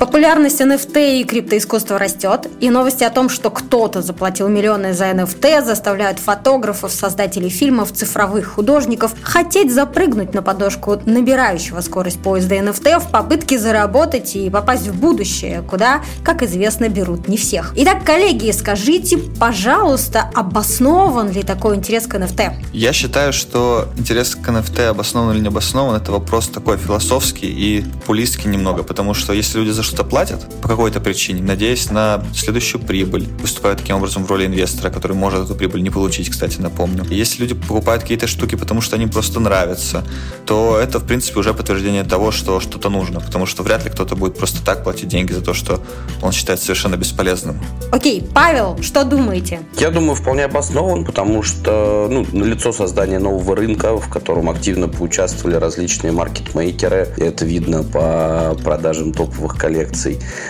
Популярность NFT и криптоискусства растет, и новости о том, что кто-то заплатил миллионы за NFT, заставляют фотографов, создателей фильмов, цифровых художников хотеть запрыгнуть на подошку набирающего скорость поезда NFT в попытке заработать и попасть в будущее, куда, как известно, берут не всех. Итак, коллеги, скажите, пожалуйста, обоснован ли такой интерес к NFT? Я считаю, что интерес к NFT обоснован или не обоснован, это вопрос такой философский и популистский немного, потому что если люди за что-то платят по какой-то причине, надеясь на следующую прибыль, выступают таким образом в роли инвестора, который может эту прибыль не получить, кстати, напомню. И если люди покупают какие-то штуки, потому что они просто нравятся, то это, в принципе, уже подтверждение того, что что-то нужно, потому что вряд ли кто-то будет просто так платить деньги за то, что он считает совершенно бесполезным. Окей, Павел, что думаете? Я думаю, вполне обоснован, потому что ну, лицо создания нового рынка, в котором активно поучаствовали различные маркетмейкеры, это видно по продажам топовых коллекций.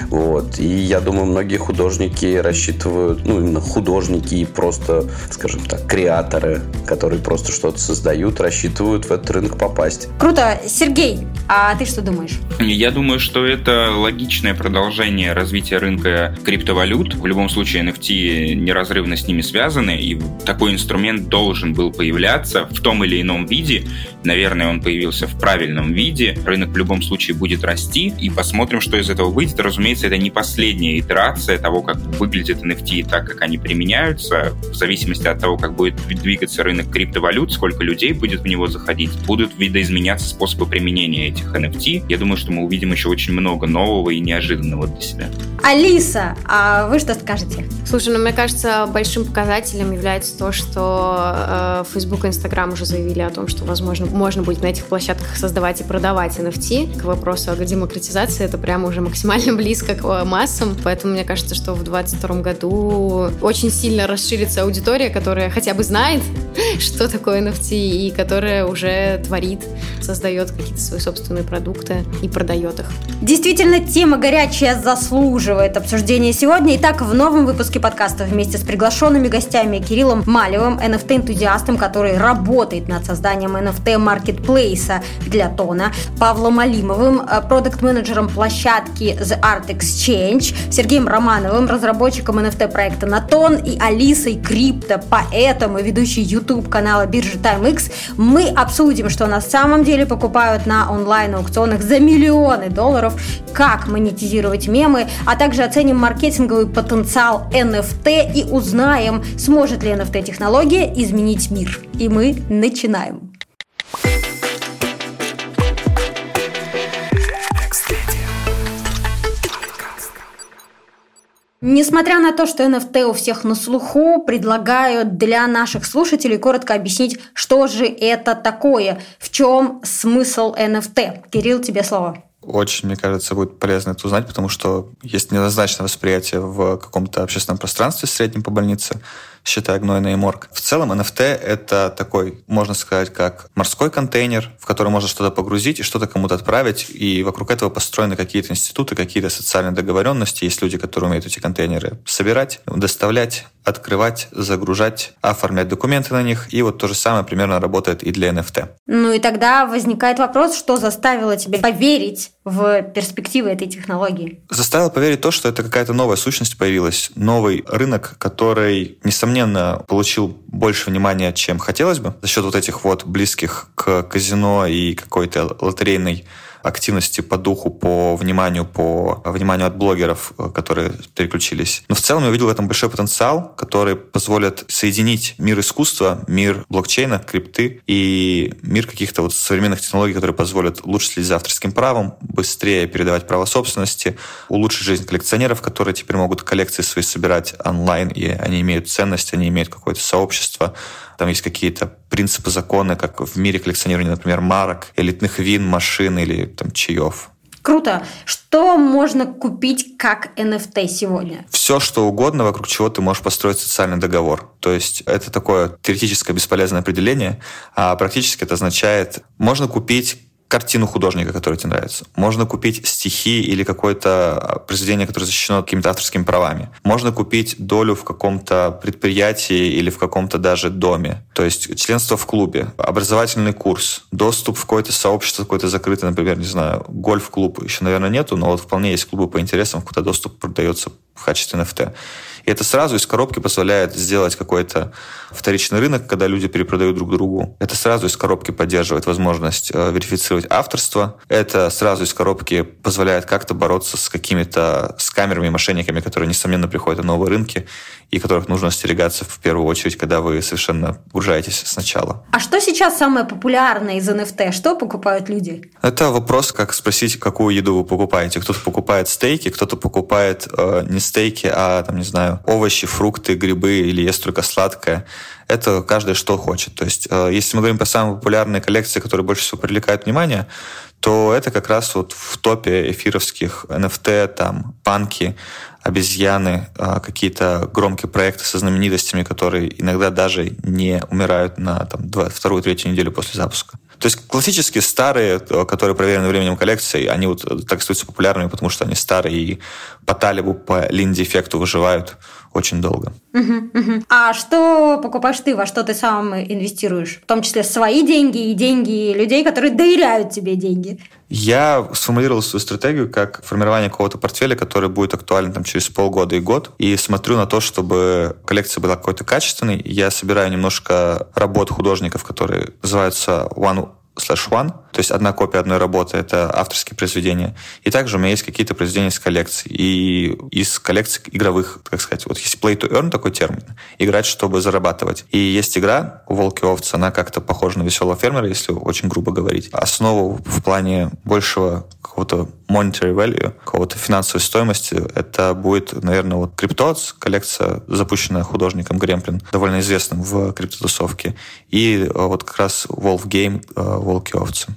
Вот. И я думаю, многие художники рассчитывают, ну, именно художники и просто, скажем так, креаторы, которые просто что-то создают, рассчитывают в этот рынок попасть. Круто. Сергей, а ты что думаешь? Я думаю, что это логичное продолжение развития рынка криптовалют. В любом случае NFT неразрывно с ними связаны, и такой инструмент должен был появляться в том или ином виде. Наверное, он появился в правильном виде. Рынок в любом случае будет расти, и посмотрим, что из этого выйдет. Разумеется, это не последняя итерация того, как выглядят NFT и так, как они применяются. В зависимости от того, как будет двигаться рынок криптовалют, сколько людей будет в него заходить, будут видоизменяться способы применения этих NFT. Я думаю, что мы увидим еще очень много нового и неожиданного для себя. Алиса, а вы что скажете? Слушай, ну мне кажется, большим показателем является то, что э, Facebook и Instagram уже заявили о том, что, возможно, можно будет на этих площадках создавать и продавать NFT. К вопросу о демократизации это прямо уже максимально близко к э, массам, поэтому мне кажется, что в 2022 году очень сильно расширится аудитория, которая хотя бы знает, что такое NFT и которая уже творит, создает какие-то свои собственные продукты и продает их. Действительно, тема горячая заслуживает обсуждения сегодня. Итак, в новом выпуске подкаста вместе с приглашенными гостями Кириллом Малевым, NFT-энтузиастом, который работает над созданием NFT-маркетплейса для Тона, Павлом Алимовым, э, продукт-менеджером площадки The Art Exchange, Сергеем Романовым, разработчиком NFT-проекта Натон и Алисой Крипто, поэтом и ведущей YouTube канала биржи TimeX, мы обсудим, что на самом деле покупают на онлайн-аукционах за миллионы долларов, как монетизировать мемы, а также оценим маркетинговый потенциал NFT и узнаем, сможет ли NFT-технология изменить мир. И мы начинаем. Несмотря на то, что NFT у всех на слуху, предлагаю для наших слушателей коротко объяснить, что же это такое, в чем смысл NFT. Кирилл, тебе слово. Очень, мне кажется, будет полезно это узнать, потому что есть неоднозначное восприятие в каком-то общественном пространстве среднем по больнице считая гнойный морг. В целом NFT — это такой, можно сказать, как морской контейнер, в который можно что-то погрузить и что-то кому-то отправить, и вокруг этого построены какие-то институты, какие-то социальные договоренности. Есть люди, которые умеют эти контейнеры собирать, доставлять, открывать, загружать, оформлять документы на них. И вот то же самое примерно работает и для NFT. Ну и тогда возникает вопрос, что заставило тебя поверить в перспективы этой технологии? Заставило поверить то, что это какая-то новая сущность появилась, новый рынок, который, несомненно, несомненно, получил больше внимания, чем хотелось бы, за счет вот этих вот близких к казино и какой-то лотерейной активности по духу, по вниманию, по вниманию от блогеров, э, которые переключились. Но в целом я увидел в этом большой потенциал, который позволит соединить мир искусства, мир блокчейна, крипты и мир каких-то вот современных технологий, которые позволят лучше следить за авторским правом, быстрее передавать право собственности, улучшить жизнь коллекционеров, которые теперь могут коллекции свои собирать онлайн, и они имеют ценность, они имеют какое-то сообщество, там есть какие-то принципы, законы, как в мире коллекционирования, например, марок, элитных вин, машин или там чаев. Круто. Что можно купить как NFT сегодня? Все, что угодно, вокруг чего ты можешь построить социальный договор. То есть это такое теоретическое бесполезное определение, а практически это означает, можно купить картину художника, который тебе нравится. Можно купить стихи или какое-то произведение, которое защищено какими-то авторскими правами. Можно купить долю в каком-то предприятии или в каком-то даже доме. То есть членство в клубе, образовательный курс, доступ в какое-то сообщество, какое-то закрытое, например, не знаю, гольф-клуб еще, наверное, нету, но вот вполне есть клубы по интересам, куда доступ продается в качестве NFT. И это сразу из коробки позволяет сделать какой-то вторичный рынок, когда люди перепродают друг другу. Это сразу из коробки поддерживает возможность э, верифицировать авторство. Это сразу из коробки позволяет как-то бороться с какими-то скамерами, мошенниками, которые, несомненно, приходят на новые рынки и которых нужно остерегаться в первую очередь, когда вы совершенно погружаетесь сначала. А что сейчас самое популярное из NFT? Что покупают люди? Это вопрос, как спросить, какую еду вы покупаете. Кто-то покупает стейки, кто-то покупает э, не стейки, а, там, не знаю, овощи, фрукты, грибы или ест только сладкое. Это каждый что хочет. То есть, э, если мы говорим про самые популярные коллекции, которые больше всего привлекают внимание, то это как раз вот в топе эфировских NFT, там, панки, обезьяны, а, какие-то громкие проекты со знаменитостями, которые иногда даже не умирают на там, вторую, третью неделю после запуска. То есть классические старые, которые проверены временем коллекции, они вот так становятся популярными, потому что они старые и по талибу, по линде-эффекту выживают очень долго. А что покупаешь ты, во что ты сам инвестируешь? В том числе свои деньги и деньги людей, которые доверяют тебе деньги. Я сформулировал свою стратегию как формирование какого-то портфеля, который будет актуален там, через полгода и год. И смотрю на то, чтобы коллекция была какой-то качественной. Я собираю немножко работ художников, которые называются One slash one, то есть одна копия одной работы — это авторские произведения. И также у меня есть какие-то произведения из коллекций. И из коллекций игровых, как сказать, вот есть play to earn такой термин, играть, чтобы зарабатывать. И есть игра «Волки овцы», она как-то похожа на «Веселого фермера», если очень грубо говорить. Основу в плане большего какого-то monetary value, какого-то финансовой стоимости, это будет, наверное, вот Cryptots, коллекция, запущенная художником Гремплин, довольно известным в криптотусовке, и э, вот как раз Wolf Game, э, Волки овцы.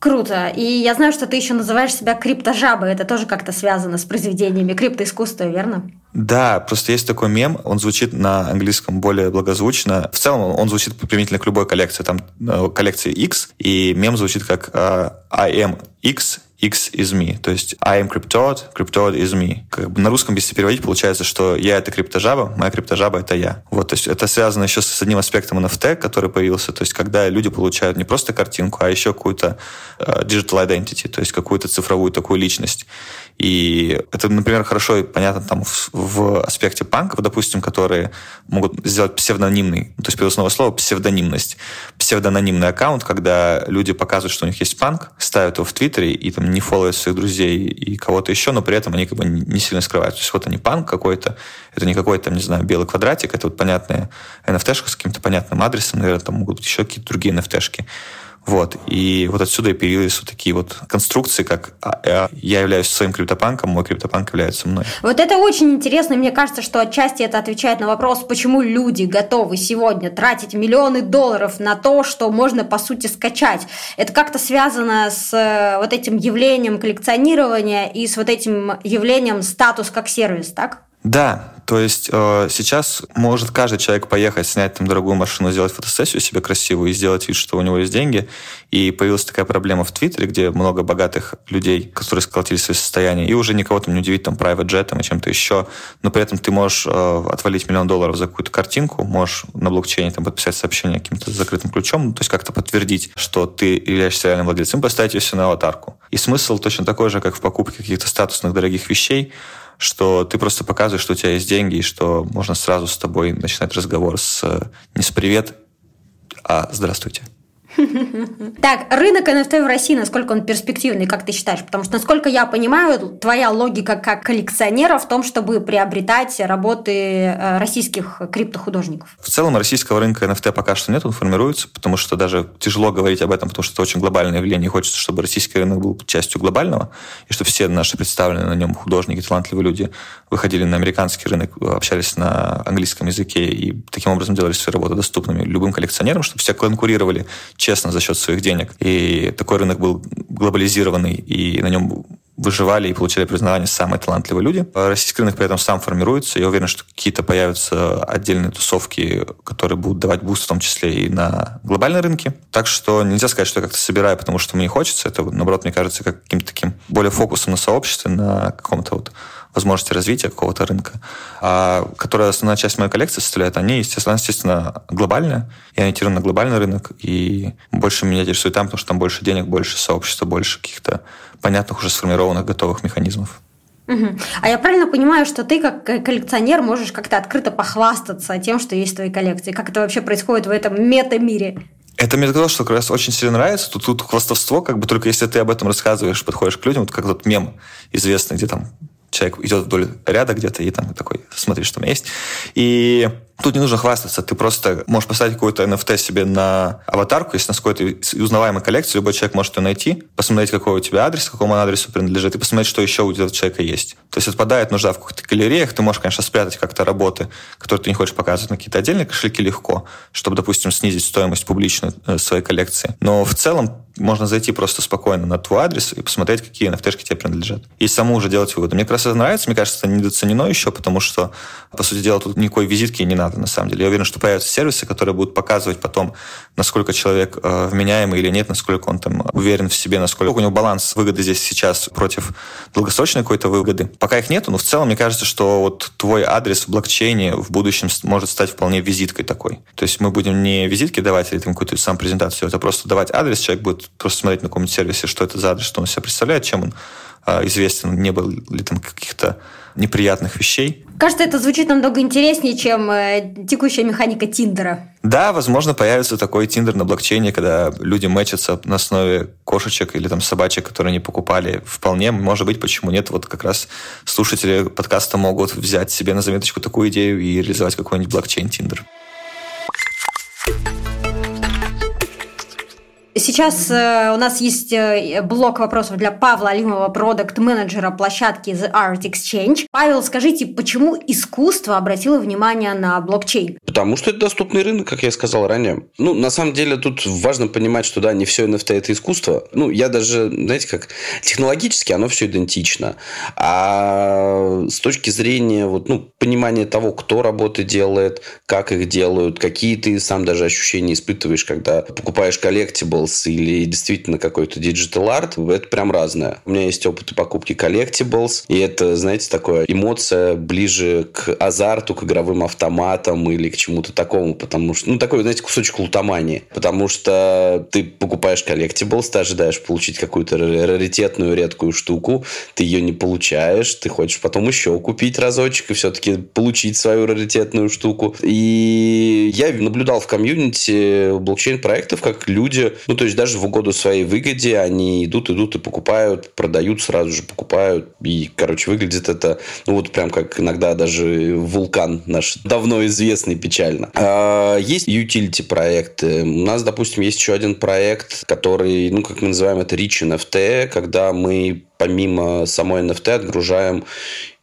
Круто. И я знаю, что ты еще называешь себя криптожабой. Это тоже как-то связано с произведениями криптоискусства, верно? Да, просто есть такой мем, он звучит на английском более благозвучно. В целом он звучит применительно к любой коллекции. Там э, коллекция X, и мем звучит как I am X, X is me. То есть I am cryptod, cryptod is me. Как бы на русском, если переводить, получается, что я это криптожаба, моя криптожаба это я. Вот, то есть это связано еще с одним аспектом NFT, который появился. То есть когда люди получают не просто картинку, а еще какую-то uh, digital identity, то есть какую-то цифровую такую личность. И это, например, хорошо и понятно там в, в аспекте панков, допустим, которые могут сделать псевдонимный, то есть переносного слова псевдонимность. Псевдонимный аккаунт, когда люди показывают, что у них есть панк, ставят его в Твиттере и там не фолловят своих друзей и кого-то еще, но при этом они как бы не сильно скрывают. То есть вот они панк какой-то, это не какой-то, там, не знаю, белый квадратик, это вот понятная NFT-шка с каким-то понятным адресом, наверное, там могут быть еще какие-то другие NFT-шки. Вот. И вот отсюда и появились вот такие вот конструкции, как а, я являюсь своим криптопанком, мой криптопанк является мной. Вот это очень интересно. Мне кажется, что отчасти это отвечает на вопрос, почему люди готовы сегодня тратить миллионы долларов на то, что можно, по сути, скачать. Это как-то связано с э, вот этим явлением коллекционирования и с вот этим явлением статус как сервис, так? Да, то есть э, сейчас может каждый человек поехать, снять там дорогую машину, сделать фотосессию себе красивую и сделать вид, что у него есть деньги. И появилась такая проблема в Твиттере, где много богатых людей, которые сколотили свои состояния, и уже никого там не удивить там private jet и чем-то еще. Но при этом ты можешь э, отвалить миллион долларов за какую-то картинку, можешь на блокчейне там подписать сообщение каким-то закрытым ключом, то есть как-то подтвердить, что ты являешься реальным владельцем, поставить ее себе на аватарку. И смысл точно такой же, как в покупке каких-то статусных дорогих вещей, что ты просто показываешь, что у тебя есть деньги, и что можно сразу с тобой начинать разговор с не с привет, а здравствуйте. Так, рынок NFT в России, насколько он перспективный, как ты считаешь? Потому что, насколько я понимаю, твоя логика как коллекционера в том, чтобы приобретать работы э, российских криптохудожников. В целом российского рынка NFT пока что нет, он формируется, потому что даже тяжело говорить об этом, потому что это очень глобальное явление. Хочется, чтобы российский рынок был частью глобального, и чтобы все наши представленные на нем художники, талантливые люди выходили на американский рынок, общались на английском языке и таким образом делали свои работы доступными любым коллекционерам, чтобы все конкурировали честно за счет своих денег. И такой рынок был глобализированный, и на нем выживали и получали признание самые талантливые люди. Российский рынок при этом сам формируется. Я уверен, что какие-то появятся отдельные тусовки, которые будут давать буст в том числе и на глобальной рынке. Так что нельзя сказать, что я как-то собираю, потому что мне хочется. Это, наоборот, мне кажется, как каким-то таким более фокусом на сообществе, на каком-то вот возможности развития какого-то рынка. А которая основная часть моей коллекции составляет, они, естественно, естественно, глобальные. Я ориентирован на глобальный рынок, и больше меня интересует там, потому что там больше денег, больше сообщества, больше каких-то понятных, уже сформированных, готовых механизмов. А я правильно понимаю, что ты как коллекционер можешь как-то открыто похвастаться тем, что есть в твоей коллекции? Как это вообще происходит в этом мета-мире? Это мне сказал, что как раз очень сильно нравится. Тут, тут хвастовство, как бы только если ты об этом рассказываешь, подходишь к людям, вот как тот мем известный, где там человек идет вдоль ряда где-то и там такой, смотри, что у есть. И Тут не нужно хвастаться, ты просто можешь поставить какой-то NFT себе на аватарку, если у нас какой-то узнаваемой коллекции, любой человек может ее найти, посмотреть, какой у тебя адрес, какому он адресу принадлежит, и посмотреть, что еще у этого человека есть. То есть отпадает нужда в каких-то галереях, ты можешь, конечно, спрятать как-то работы, которые ты не хочешь показывать на какие-то отдельные кошельки легко, чтобы, допустим, снизить стоимость публичную э, своей коллекции. Но в целом можно зайти просто спокойно на твой адрес и посмотреть, какие NFT тебе принадлежат. И саму уже делать выводы. Мне как раз это нравится, мне кажется, это недооценено еще, потому что, по сути дела, тут никакой визитки не надо надо, на самом деле. Я уверен, что появятся сервисы, которые будут показывать потом, насколько человек э, вменяемый или нет, насколько он там уверен в себе, насколько у него баланс выгоды здесь сейчас против долгосрочной какой-то выгоды. Пока их нету, но в целом мне кажется, что вот твой адрес в блокчейне в будущем может стать вполне визиткой такой. То есть мы будем не визитки давать или там какую-то сам презентацию, это просто давать адрес, человек будет просто смотреть на каком-нибудь сервисе, что это за адрес, что он себя представляет, чем он э, известен, не было ли там каких-то неприятных вещей. Кажется, это звучит намного интереснее, чем э, текущая механика Тиндера. Да, возможно, появится такой Тиндер на блокчейне, когда люди мэчатся на основе кошечек или там собачек, которые они покупали. Вполне, может быть, почему нет. Вот как раз слушатели подкаста могут взять себе на заметочку такую идею и реализовать какой-нибудь блокчейн Тиндер. Сейчас э, у нас есть э, блок вопросов для Павла Алимова, продукт-менеджера площадки The Art Exchange. Павел, скажите, почему искусство обратило внимание на блокчейн? Потому что это доступный рынок, как я сказал ранее. Ну, на самом деле, тут важно понимать, что да, не все NFT это искусство. Ну, я даже, знаете, как технологически оно все идентично. А с точки зрения вот, ну, понимания того, кто работы делает, как их делают, какие ты сам даже ощущения испытываешь, когда покупаешь коллектибл, collectibles или действительно какой-то digital art, это прям разное. У меня есть опыт покупки collectibles, и это, знаете, такое эмоция ближе к азарту, к игровым автоматам или к чему-то такому, потому что, ну, такой, знаете, кусочек лутомании, потому что ты покупаешь collectibles, ты ожидаешь получить какую-то раритетную, редкую штуку, ты ее не получаешь, ты хочешь потом еще купить разочек и все-таки получить свою раритетную штуку. И я наблюдал в комьюнити блокчейн-проектов, как люди ну, то есть даже в угоду своей выгоде они идут, идут и покупают, продают, сразу же покупают. И, короче, выглядит это, ну, вот прям как иногда даже вулкан наш давно известный печально. А, есть utility проекты. У нас, допустим, есть еще один проект, который, ну, как мы называем это Rich NFT, когда мы помимо самой NFT отгружаем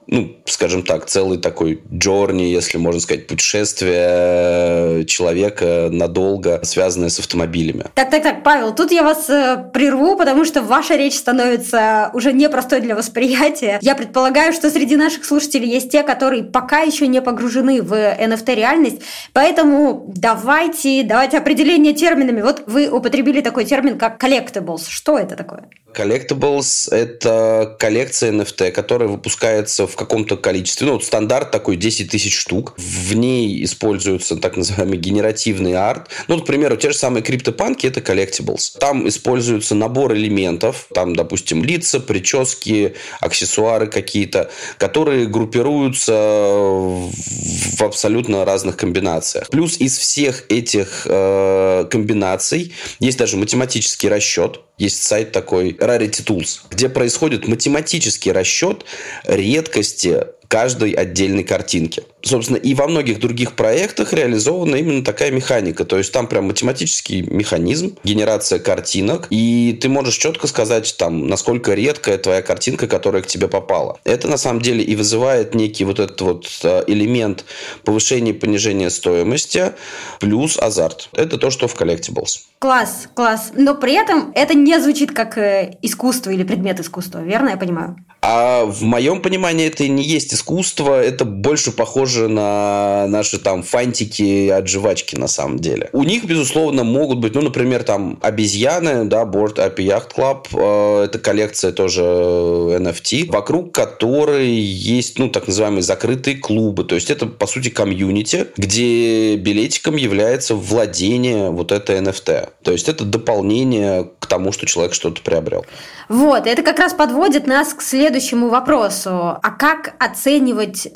ну, скажем так, целый такой джорни, если можно сказать, путешествие человека надолго, связанное с автомобилями. Так, так, так, Павел, тут я вас э, прерву, потому что ваша речь становится уже непростой для восприятия. Я предполагаю, что среди наших слушателей есть те, которые пока еще не погружены в NFT-реальность, поэтому давайте, давайте определение терминами. Вот вы употребили такой термин, как collectibles. Что это такое? Collectibles – это коллекция NFT, которая выпускается в каком-то количестве. Ну, вот стандарт такой 10 тысяч штук. В ней используется так называемый генеративный арт. Ну, к примеру, те же самые криптопанки – это Collectibles. Там используется набор элементов. Там, допустим, лица, прически, аксессуары какие-то, которые группируются в абсолютно разных комбинациях. Плюс из всех этих э, комбинаций есть даже математический расчет, есть сайт такой Rarity Tools, где происходит математический расчет редкости каждой отдельной картинки. Собственно, и во многих других проектах реализована именно такая механика. То есть там прям математический механизм, генерация картинок, и ты можешь четко сказать, там, насколько редкая твоя картинка, которая к тебе попала. Это на самом деле и вызывает некий вот этот вот э, элемент повышения и понижения стоимости плюс азарт. Это то, что в Collectibles. Класс, класс. Но при этом это не звучит как э, искусство или предмет искусства, верно я понимаю? А в моем понимании это не есть искусство, это больше похоже на наши там фантики от жвачки на самом деле. У них, безусловно, могут быть, ну, например, там обезьяны, да, Board App Yacht Club, э, это коллекция тоже NFT, вокруг которой есть, ну, так называемые закрытые клубы, то есть это, по сути, комьюнити, где билетиком является владение вот этой NFT. То есть это дополнение к тому, что человек что-то приобрел. Вот, это как раз подводит нас к следующему вопросу. А как оценивать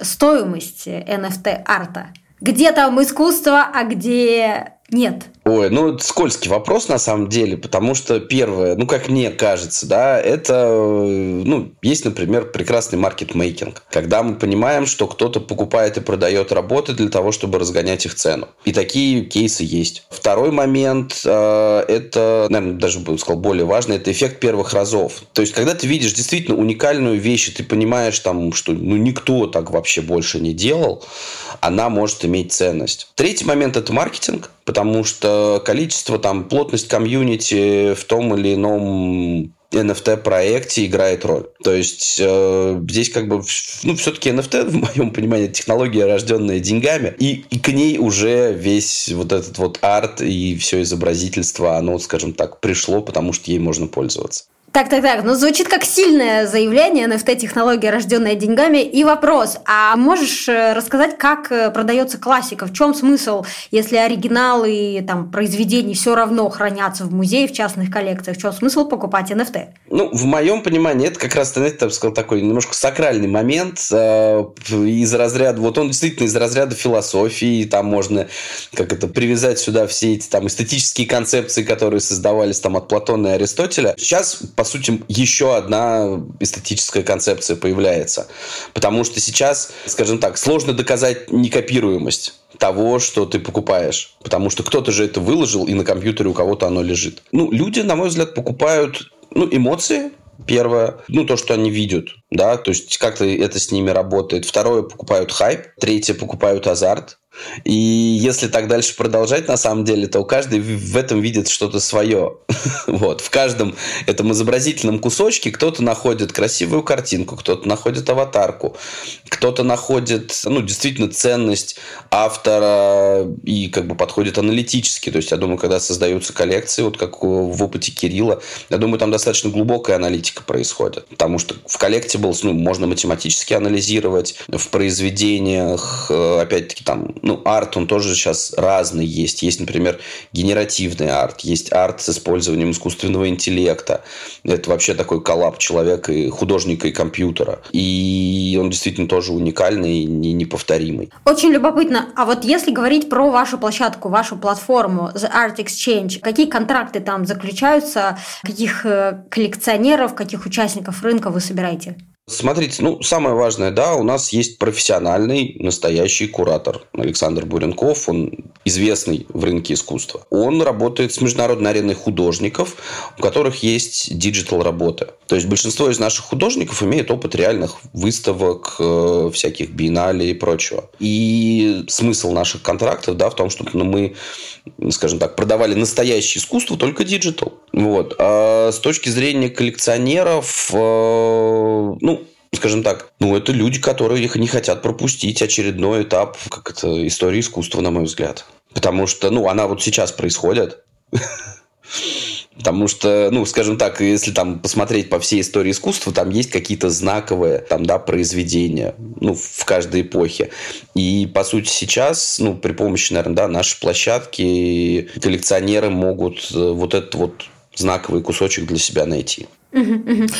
стоимость NFT-арта? Где там искусство, а где нет? Ой, ну скользкий вопрос на самом деле, потому что первое, ну как мне кажется, да, это, ну, есть, например, прекрасный маркетмейкинг, когда мы понимаем, что кто-то покупает и продает работы для того, чтобы разгонять их цену. И такие кейсы есть. Второй момент, э, это, наверное, даже бы сказал более важный, это эффект первых разов. То есть, когда ты видишь действительно уникальную вещь, и ты понимаешь там, что ну никто так вообще больше не делал, она может иметь ценность. Третий момент это маркетинг, потому что количество, там, плотность комьюнити в том или ином NFT-проекте играет роль. То есть э, здесь как бы, ну, все-таки NFT, в моем понимании, технология, рожденная деньгами, и, и к ней уже весь вот этот вот арт и все изобразительство, оно, скажем так, пришло, потому что ей можно пользоваться. Так, так, так. Ну, звучит как сильное заявление NFT-технология, рожденная деньгами. И вопрос, а можешь э, рассказать, как э, продается классика? В чем смысл, если оригиналы там, произведений все равно хранятся в музее, в частных коллекциях? В чем смысл покупать NFT? Ну, в моем понимании, это как раз, знаете, так сказал, такой немножко сакральный момент э, из разряда, вот он действительно из разряда философии, там можно как это привязать сюда все эти там эстетические концепции, которые создавались там от Платона и Аристотеля. Сейчас по сути, еще одна эстетическая концепция появляется. Потому что сейчас, скажем так, сложно доказать некопируемость того, что ты покупаешь. Потому что кто-то же это выложил, и на компьютере у кого-то оно лежит. Ну, люди, на мой взгляд, покупают ну, эмоции, Первое, ну, то, что они видят, да, то есть как-то это с ними работает. Второе, покупают хайп. Третье, покупают азарт. И если так дальше продолжать, на самом деле, то каждый в этом видит что-то свое. вот. В каждом этом изобразительном кусочке кто-то находит красивую картинку, кто-то находит аватарку, кто-то находит, ну, действительно, ценность автора и как бы подходит аналитически. То есть, я думаю, когда создаются коллекции, вот как в опыте Кирилла, я думаю, там достаточно глубокая аналитика происходит. Потому что в Collectibles, ну, можно математически анализировать, в произведениях, э, опять-таки, там, ну, арт, он тоже сейчас разный есть. Есть, например, генеративный арт, есть арт с использованием искусственного интеллекта. Это вообще такой коллап человека и художника и компьютера. И он действительно тоже уникальный и неповторимый. Очень любопытно. А вот если говорить про вашу площадку, вашу платформу The Art Exchange, какие контракты там заключаются, каких э, коллекционеров, каких участников рынка вы собираете? Смотрите, ну, самое важное, да, у нас есть профессиональный, настоящий куратор Александр Буренков, он известный в рынке искусства. Он работает с международной ареной художников, у которых есть digital работы. То есть большинство из наших художников имеет опыт реальных выставок, э, всяких биеннале и прочего. И смысл наших контрактов, да, в том, чтобы ну, мы, скажем так, продавали настоящее искусство, только digital. Вот. А с точки зрения коллекционеров, э, ну, скажем так, ну, это люди, которые их не хотят пропустить очередной этап, как это, истории искусства, на мой взгляд. Потому что, ну, она вот сейчас происходит. Потому что, ну, скажем так, если там посмотреть по всей истории искусства, там есть какие-то знаковые там, да, произведения ну, в каждой эпохе. И, по сути, сейчас, ну, при помощи, наверное, да, нашей площадки коллекционеры могут э, вот этот вот знаковый кусочек для себя найти.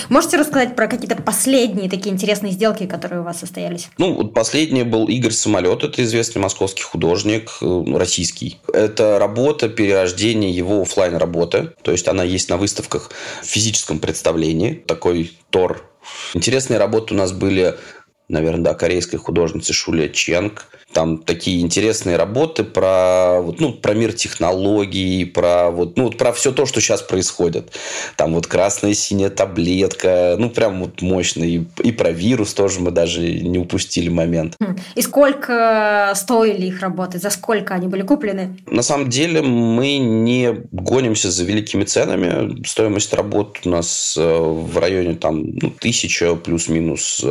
Можете рассказать про какие-то последние такие интересные сделки, которые у вас состоялись? Ну, вот последний был Игорь Самолет, это известный московский художник, э, российский. Это работа перерождения его офлайн работы, то есть она есть на выставках в физическом представлении, такой Тор. Интересные работы у нас были наверное, да, корейской художницы Шуля Ченг. Там такие интересные работы про, вот, ну, про мир технологий, про, вот, ну, вот про все то, что сейчас происходит. Там вот красная синяя таблетка, ну, прям вот мощно. И, и про вирус тоже мы даже не упустили момент. Хм. И сколько стоили их работы? За сколько они были куплены? На самом деле мы не гонимся за великими ценами. Стоимость работ у нас э, в районе там ну, тысяча плюс-минус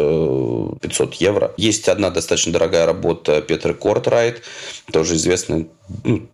500 э, евро. Есть одна достаточно дорогая работа Петры Кортрайт, тоже известный ну,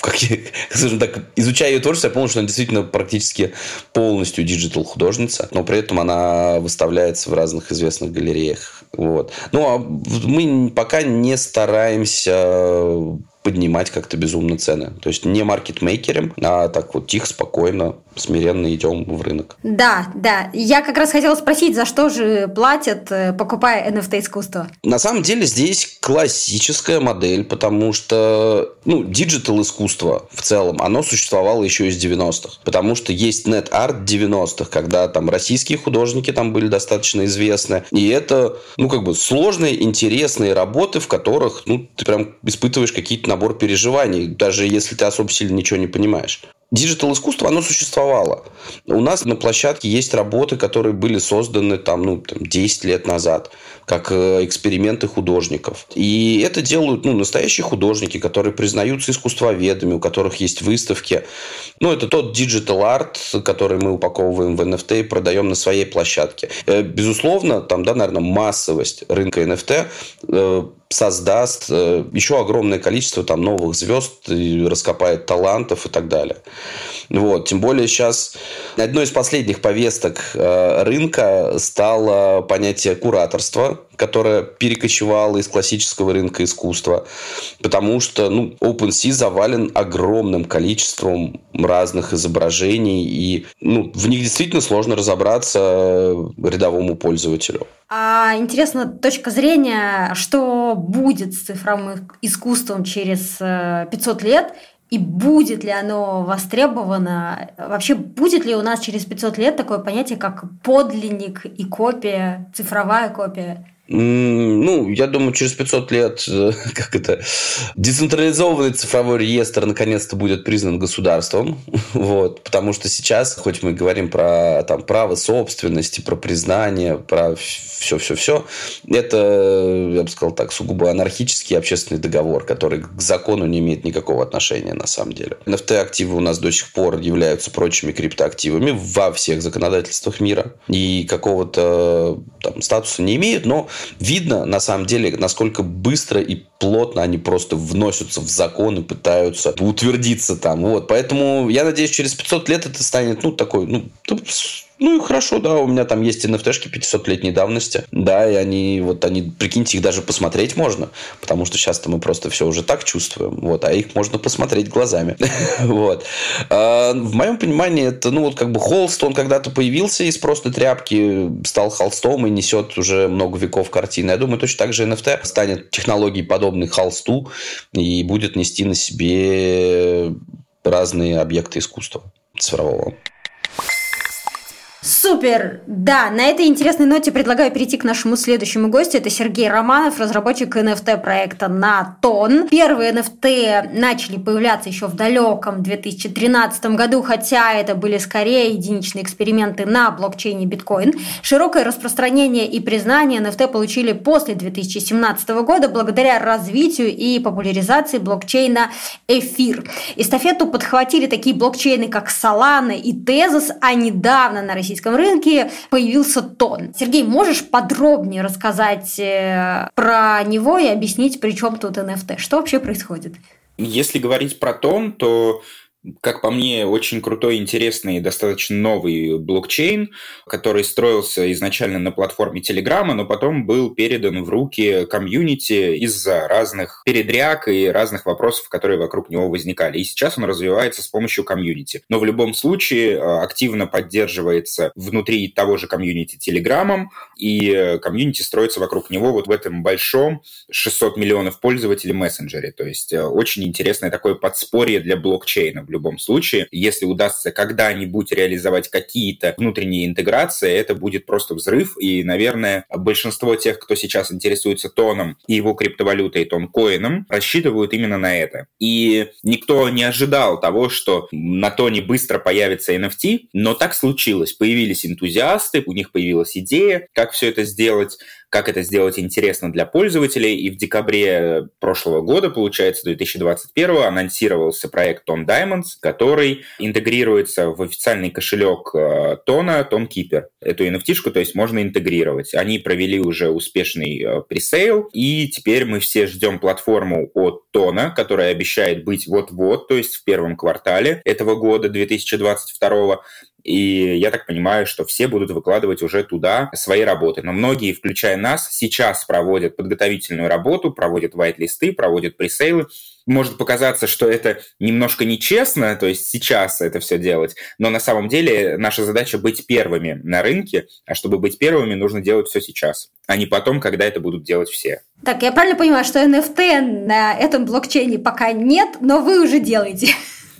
как я, скажем так, изучая ее творчество, я понял, что она действительно практически полностью digital художница, но при этом она выставляется в разных известных галереях. Вот. Ну, а мы пока не стараемся поднимать как-то безумно цены. То есть не маркетмейкером, а так вот тихо, спокойно, смиренно идем в рынок. Да, да. Я как раз хотела спросить, за что же платят, э, покупая NFT искусство? На самом деле здесь классическая модель, потому что, ну, digital искусство в целом, оно существовало еще из 90-х. Потому что есть net-art 90-х, когда там российские художники там были достаточно известны. И это, ну, как бы сложные, интересные работы, в которых, ну, ты прям испытываешь какие-то набор переживаний, даже если ты особо сильно ничего не понимаешь. Digital искусство, оно существовало. У нас на площадке есть работы, которые были созданы там, ну, там, 10 лет назад, как э, эксперименты художников. И это делают ну, настоящие художники, которые признаются искусствоведами, у которых есть выставки. Ну, это тот digital art, который мы упаковываем в NFT и продаем на своей площадке. Э, безусловно, там, да, наверное, массовость рынка NFT создаст еще огромное количество там новых звезд, раскопает талантов и так далее. Вот. Тем более сейчас одной из последних повесток э, рынка стало понятие кураторства, которое перекочевало из классического рынка искусства, потому что ну, OpenSea завален огромным количеством разных изображений, и ну, в них действительно сложно разобраться рядовому пользователю. А интересно, точка зрения, что будет с цифровым искусством через 500 э, лет – и будет ли оно востребовано? Вообще, будет ли у нас через 500 лет такое понятие, как подлинник и копия, цифровая копия? Ну, я думаю, через 500 лет, э, как это, децентрализованный цифровой реестр наконец-то будет признан государством. Вот, потому что сейчас, хоть мы говорим про там, право собственности, про признание, про все-все-все, это, я бы сказал так, сугубо анархический общественный договор, который к закону не имеет никакого отношения на самом деле. NFT-активы у нас до сих пор являются прочими криптоактивами во всех законодательствах мира. И какого-то там, статуса не имеют, но видно, на самом деле, насколько быстро и плотно они просто вносятся в закон и пытаются утвердиться там. Вот. Поэтому я надеюсь, через 500 лет это станет, ну, такой, ну, ну и хорошо, да, у меня там есть NFT-шки 500-летней давности. Да, и они, вот они, прикиньте, их даже посмотреть можно, потому что сейчас-то мы просто все уже так чувствуем, вот, а их можно посмотреть глазами. вот. А, в моем понимании, это, ну, вот как бы холст, он когда-то появился из просто тряпки, стал холстом и несет уже много веков картины. Я думаю, точно так же NFT станет технологией подобной холсту и будет нести на себе разные объекты искусства цифрового. Супер! Да, на этой интересной ноте предлагаю перейти к нашему следующему гостю. Это Сергей Романов, разработчик NFT проекта Натон. Первые NFT начали появляться еще в далеком 2013 году, хотя это были скорее единичные эксперименты на блокчейне биткоин. Широкое распространение и признание NFT получили после 2017 года благодаря развитию и популяризации блокчейна Эфир. Эстафету подхватили такие блокчейны, как Solana и Tezos, а недавно на России российском рынке появился TON. Сергей, можешь подробнее рассказать э, про него и объяснить, при чем тут NFT? Что вообще происходит? Если говорить про TON, то как по мне, очень крутой, интересный, достаточно новый блокчейн, который строился изначально на платформе Телеграма, но потом был передан в руки комьюнити из-за разных передряг и разных вопросов, которые вокруг него возникали. И сейчас он развивается с помощью комьюнити. Но в любом случае э, активно поддерживается внутри того же комьюнити Телеграмом, и э, комьюнити строится вокруг него вот в этом большом 600 миллионов пользователей мессенджере. То есть э, очень интересное такое подспорье для блокчейна любом случае. Если удастся когда-нибудь реализовать какие-то внутренние интеграции, это будет просто взрыв. И, наверное, большинство тех, кто сейчас интересуется тоном и его криптовалютой, тонкоином, рассчитывают именно на это. И никто не ожидал того, что на тоне быстро появится NFT, но так случилось. Появились энтузиасты, у них появилась идея, как все это сделать как это сделать интересно для пользователей. И в декабре прошлого года, получается, 2021, анонсировался проект Ton Diamonds, который интегрируется в официальный кошелек э, Тона, TonKeeper. Эту NFT-шку, то есть можно интегрировать. Они провели уже успешный э, пресейл, и теперь мы все ждем платформу от Тона, которая обещает быть вот-вот, то есть в первом квартале этого года, 2022 и я так понимаю, что все будут выкладывать уже туда свои работы. Но многие, включая нас, сейчас проводят подготовительную работу, проводят вайт-листы, проводят пресейлы. Может показаться, что это немножко нечестно, то есть сейчас это все делать, но на самом деле наша задача быть первыми на рынке, а чтобы быть первыми, нужно делать все сейчас, а не потом, когда это будут делать все. Так, я правильно понимаю, что NFT на этом блокчейне пока нет, но вы уже делаете?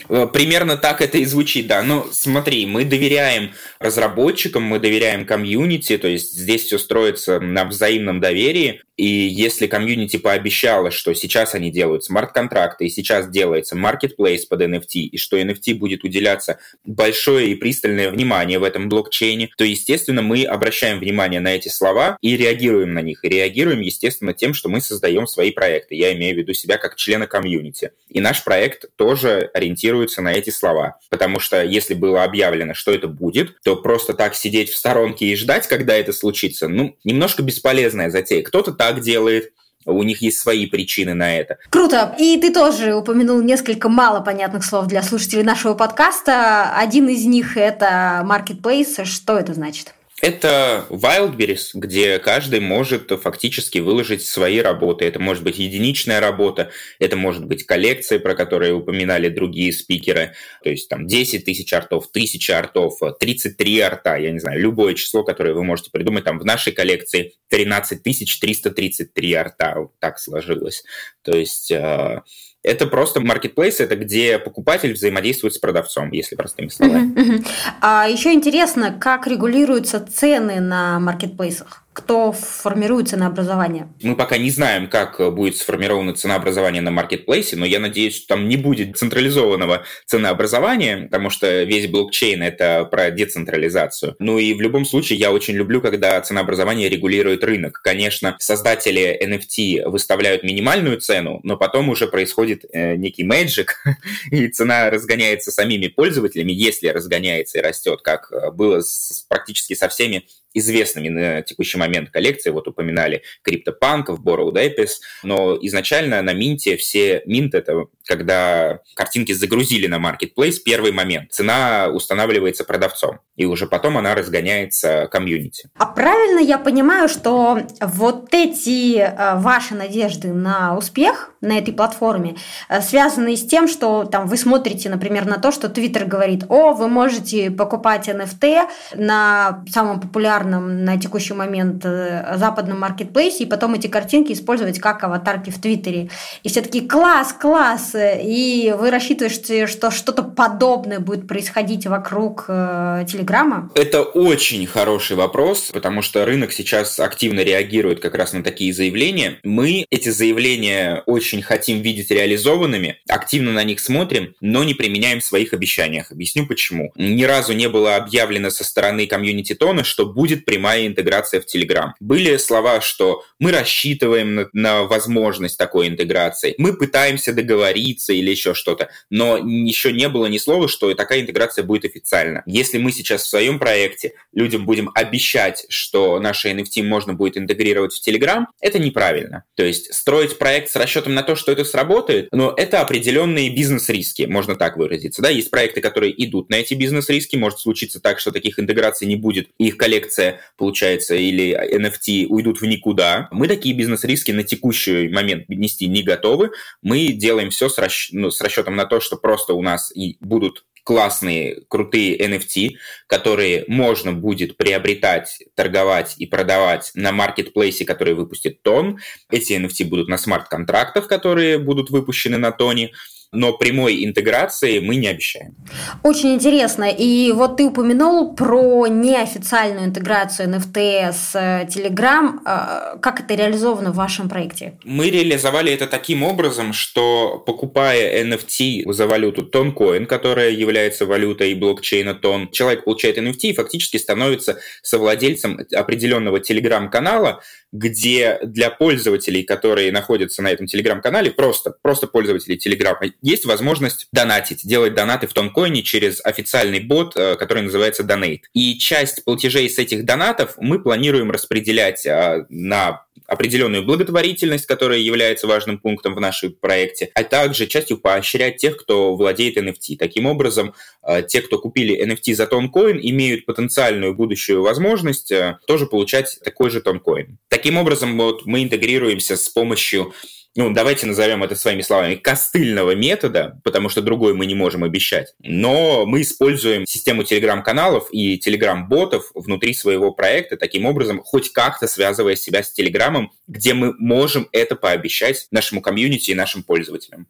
Э, примерно так это и звучит, да. Но смотри, мы доверяем разработчикам, мы доверяем комьюнити, то есть здесь все строится на взаимном доверии. И если комьюнити пообещало, что сейчас они делают смарт-контракты, и сейчас делается marketplace под NFT, и что NFT будет уделяться большое и пристальное внимание в этом блокчейне, то, естественно, мы обращаем внимание на эти слова и реагируем на них. И реагируем, естественно, тем, что мы создаем свои проекты. Я имею в виду себя как члена комьюнити. И наш проект тоже ориентируется на эти слова. Потому что если было объявлено, что это будет, то просто так сидеть в сторонке и ждать, когда это случится, ну, немножко бесполезная затея. Кто-то так делает, у них есть свои причины на это. Круто. И ты тоже упомянул несколько мало понятных слов для слушателей нашего подкаста. Один из них – это marketplace. Что это значит? Это Wildberries, где каждый может фактически выложить свои работы. Это может быть единичная работа, это может быть коллекция, про которые упоминали другие спикеры. То есть там 10 тысяч артов, 1000 артов, 33 арта, я не знаю, любое число, которое вы можете придумать. Там в нашей коллекции 13 333 арта, вот так сложилось. То есть э, это просто маркетплейс, это где покупатель взаимодействует с продавцом, если простыми словами. Uh-huh, uh-huh. А еще интересно, как регулируются цены на маркетплейсах? Кто формирует ценообразование? Мы пока не знаем, как будет сформировано ценообразование на маркетплейсе, но я надеюсь, что там не будет централизованного ценообразования, потому что весь блокчейн — это про децентрализацию. Ну и в любом случае я очень люблю, когда ценообразование регулирует рынок. Конечно, создатели NFT выставляют минимальную цену, но потом уже происходит э, некий magic, и цена разгоняется самими пользователями, если разгоняется и растет, как было с, практически со всеми известными на текущий момент коллекции. Вот упоминали CryptoPunk, Borrowed Epis, но изначально на Минте все Минт — это когда картинки загрузили на Marketplace, первый момент. Цена устанавливается продавцом, и уже потом она разгоняется комьюнити. А правильно я понимаю, что вот эти э, ваши надежды на успех на этой платформе э, связаны с тем, что там вы смотрите, например, на то, что Twitter говорит, о, вы можете покупать NFT на самом популярном на текущий момент э, западном маркетплейсе, и потом эти картинки использовать как аватарки в Твиттере. И все таки класс, класс, и вы рассчитываете, что что-то подобное будет происходить вокруг э, Телеграма? Это очень хороший вопрос, потому что рынок сейчас активно реагирует как раз на такие заявления. Мы эти заявления очень хотим видеть реализованными, активно на них смотрим, но не применяем в своих обещаниях. Объясню почему. Ни разу не было объявлено со стороны комьюнити Тона, что будет прямая интеграция в Телеграм. Были слова, что мы рассчитываем на, на возможность такой интеграции, мы пытаемся договориться или еще что-то. Но еще не было ни слова, что такая интеграция будет официально. Если мы сейчас в своем проекте людям будем обещать, что наши NFT можно будет интегрировать в Telegram, это неправильно. То есть строить проект с расчетом на то, что это сработает, но это определенные бизнес-риски, можно так выразиться. Да? Есть проекты, которые идут на эти бизнес-риски, может случиться так, что таких интеграций не будет, и их коллекция, получается, или NFT уйдут в никуда. Мы такие бизнес-риски на текущий момент нести не готовы. Мы делаем все с, расч... ну, с расчетом на то, что просто у нас и будут классные, крутые NFT, которые можно будет приобретать, торговать и продавать на маркетплейсе, который выпустит Тон. Эти NFT будут на смарт-контрактах, которые будут выпущены на Тоне. Но прямой интеграции мы не обещаем. Очень интересно. И вот ты упомянул про неофициальную интеграцию NFT с э, Telegram. Э, как это реализовано в вашем проекте? Мы реализовали это таким образом, что покупая NFT за валюту Toncoin, которая является валютой блокчейна Тон, человек получает NFT и фактически становится совладельцем определенного телеграм-канала, где для пользователей, которые находятся на этом телеграм-канале, просто, просто пользователей телеграма, есть возможность донатить, делать донаты в Тонкоине через официальный бот, э, который называется Donate. И часть платежей с этих донатов мы планируем распределять а, на определенную благотворительность, которая является важным пунктом в нашем проекте, а также частью поощрять тех, кто владеет NFT. Таким образом, э, те, кто купили NFT за тонкоин, имеют потенциальную будущую возможность э, тоже получать такой же тонкоин. Таким образом, вот мы интегрируемся с помощью ну, давайте назовем это своими словами, костыльного метода, потому что другой мы не можем обещать. Но мы используем систему телеграм-каналов и телеграм-ботов внутри своего проекта, таким образом, хоть как-то связывая себя с телеграмом, где мы можем это пообещать нашему комьюнити и нашим пользователям.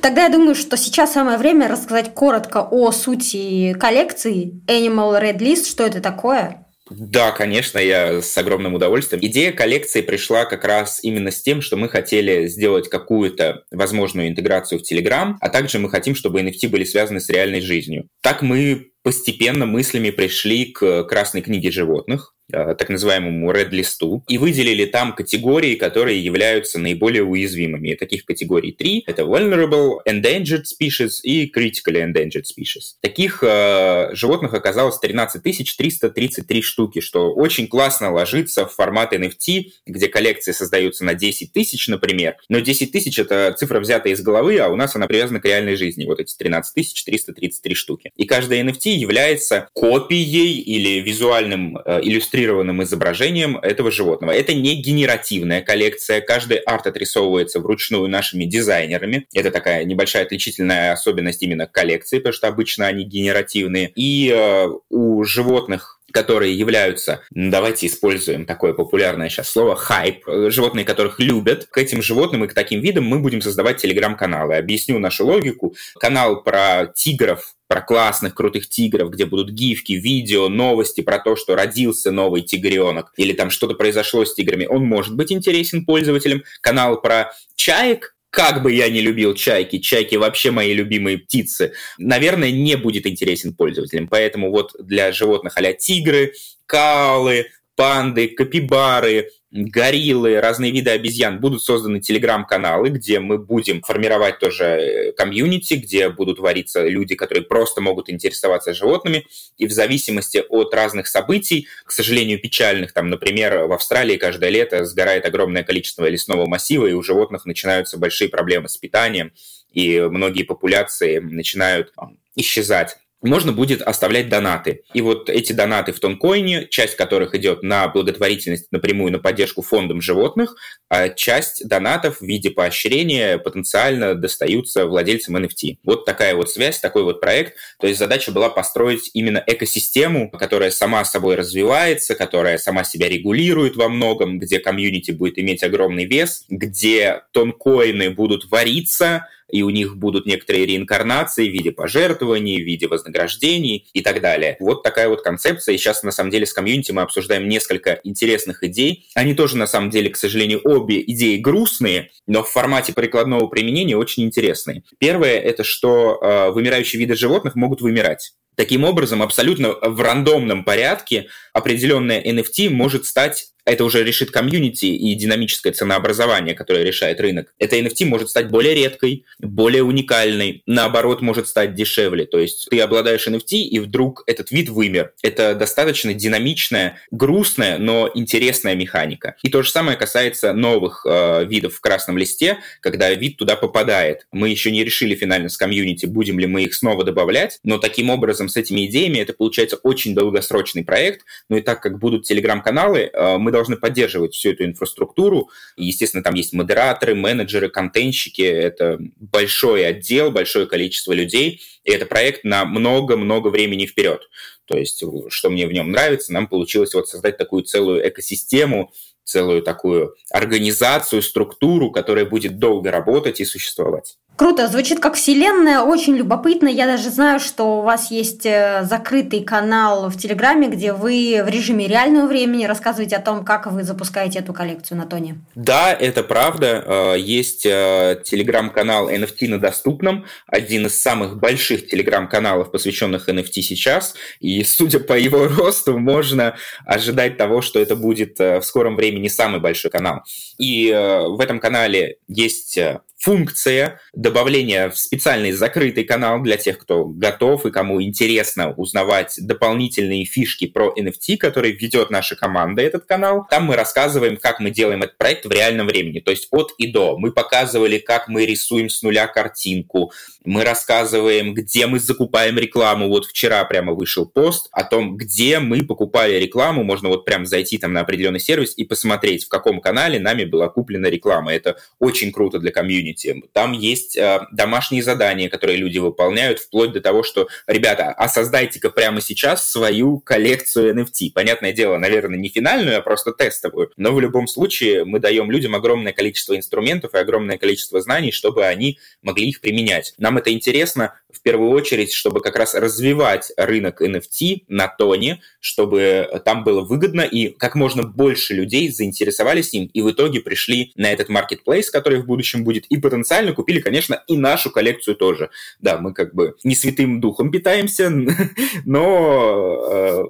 Тогда я думаю, что сейчас самое время рассказать коротко о сути коллекции Animal Red List, что это такое, да, конечно, я с огромным удовольствием. Идея коллекции пришла как раз именно с тем, что мы хотели сделать какую-то возможную интеграцию в Telegram, а также мы хотим, чтобы NFT были связаны с реальной жизнью. Так мы постепенно мыслями пришли к красной книге животных, так называемому Red-листу, и выделили там категории, которые являются наиболее уязвимыми. И таких категорий три. Это Vulnerable, Endangered Species и Critically Endangered Species. Таких э, животных оказалось 13 333 штуки, что очень классно ложится в формат NFT, где коллекции создаются на 10 тысяч, например. Но 10 тысяч — это цифра взята из головы, а у нас она привязана к реальной жизни. Вот эти 13 333 штуки. И каждая NFT является копией или визуальным э, иллюстрацией иллюстрированным изображением этого животного. Это не генеративная коллекция. Каждый арт отрисовывается вручную нашими дизайнерами. Это такая небольшая отличительная особенность именно коллекции, потому что обычно они генеративные. И э, у животных которые являются, давайте используем такое популярное сейчас слово, хайп, э, животные, которых любят. К этим животным и к таким видам мы будем создавать телеграм-каналы. Объясню нашу логику. Канал про тигров про классных, крутых тигров, где будут гифки, видео, новости про то, что родился новый тигренок, или там что-то произошло с тиграми, он может быть интересен пользователям. Канал про чаек, как бы я не любил чайки, чайки вообще мои любимые птицы, наверное, не будет интересен пользователям. Поэтому вот для животных а тигры, калы, панды, капибары, гориллы, разные виды обезьян, будут созданы телеграм-каналы, где мы будем формировать тоже э, комьюнити, где будут вариться люди, которые просто могут интересоваться животными, и в зависимости от разных событий, к сожалению, печальных, там, например, в Австралии каждое лето сгорает огромное количество лесного массива, и у животных начинаются большие проблемы с питанием, и многие популяции начинают исчезать можно будет оставлять донаты. И вот эти донаты в Тонкоине, часть которых идет на благотворительность напрямую на поддержку фондам животных, а часть донатов в виде поощрения потенциально достаются владельцам NFT. Вот такая вот связь, такой вот проект. То есть задача была построить именно экосистему, которая сама собой развивается, которая сама себя регулирует во многом, где комьюнити будет иметь огромный вес, где тонкоины будут вариться, и у них будут некоторые реинкарнации в виде пожертвований, в виде вознаграждений и так далее. Вот такая вот концепция. И сейчас, на самом деле, с комьюнити мы обсуждаем несколько интересных идей. Они тоже, на самом деле, к сожалению, обе идеи грустные, но в формате прикладного применения очень интересные. Первое — это что э, вымирающие виды животных могут вымирать. Таким образом, абсолютно в рандомном порядке определенная NFT может стать это уже решит комьюнити и динамическое ценообразование, которое решает рынок. Эта NFT может стать более редкой, более уникальной, наоборот, может стать дешевле. То есть ты обладаешь NFT, и вдруг этот вид вымер. Это достаточно динамичная, грустная, но интересная механика. И то же самое касается новых э, видов в красном листе, когда вид туда попадает. Мы еще не решили финально с комьюнити, будем ли мы их снова добавлять, но таким образом с этими идеями это получается очень долгосрочный проект. Ну и так как будут телеграм-каналы, э, мы должны поддерживать всю эту инфраструктуру. Естественно, там есть модераторы, менеджеры, контентщики. Это большой отдел, большое количество людей. И это проект на много-много времени вперед. То есть, что мне в нем нравится, нам получилось вот создать такую целую экосистему, целую такую организацию, структуру, которая будет долго работать и существовать. Круто, звучит как вселенная, очень любопытно. Я даже знаю, что у вас есть э, закрытый канал в Телеграме, где вы в режиме реального времени рассказываете о том, как вы запускаете эту коллекцию на Тоне. Да, это правда. Э, есть э, телеграм-канал NFT на доступном, один из самых больших телеграм-каналов, посвященных NFT сейчас. И судя по его росту, можно ожидать того, что это будет в скором времени самый большой канал. И в этом канале есть функция добавления в специальный закрытый канал для тех, кто готов и кому интересно узнавать дополнительные фишки про NFT, который ведет наша команда этот канал. Там мы рассказываем, как мы делаем этот проект в реальном времени, то есть от и до. Мы показывали, как мы рисуем с нуля картинку, мы рассказываем, где мы закупаем рекламу. Вот вчера прямо вышел пост о том, где мы покупали рекламу. Можно вот прям зайти там на определенный сервис и посмотреть, в каком канале нами была куплена реклама. Это очень круто для комьюнити. Там есть э, домашние задания, которые люди выполняют, вплоть до того, что, ребята, а создайте-ка прямо сейчас свою коллекцию NFT. Понятное дело, наверное, не финальную, а просто тестовую. Но в любом случае мы даем людям огромное количество инструментов и огромное количество знаний, чтобы они могли их применять. Нам это интересно в первую очередь, чтобы как раз развивать рынок NFT на тоне, чтобы там было выгодно и как можно больше людей заинтересовались им и в итоге пришли на этот marketplace, который в будущем будет, и потенциально купили, конечно, и нашу коллекцию тоже. Да, мы как бы не святым духом питаемся, но э,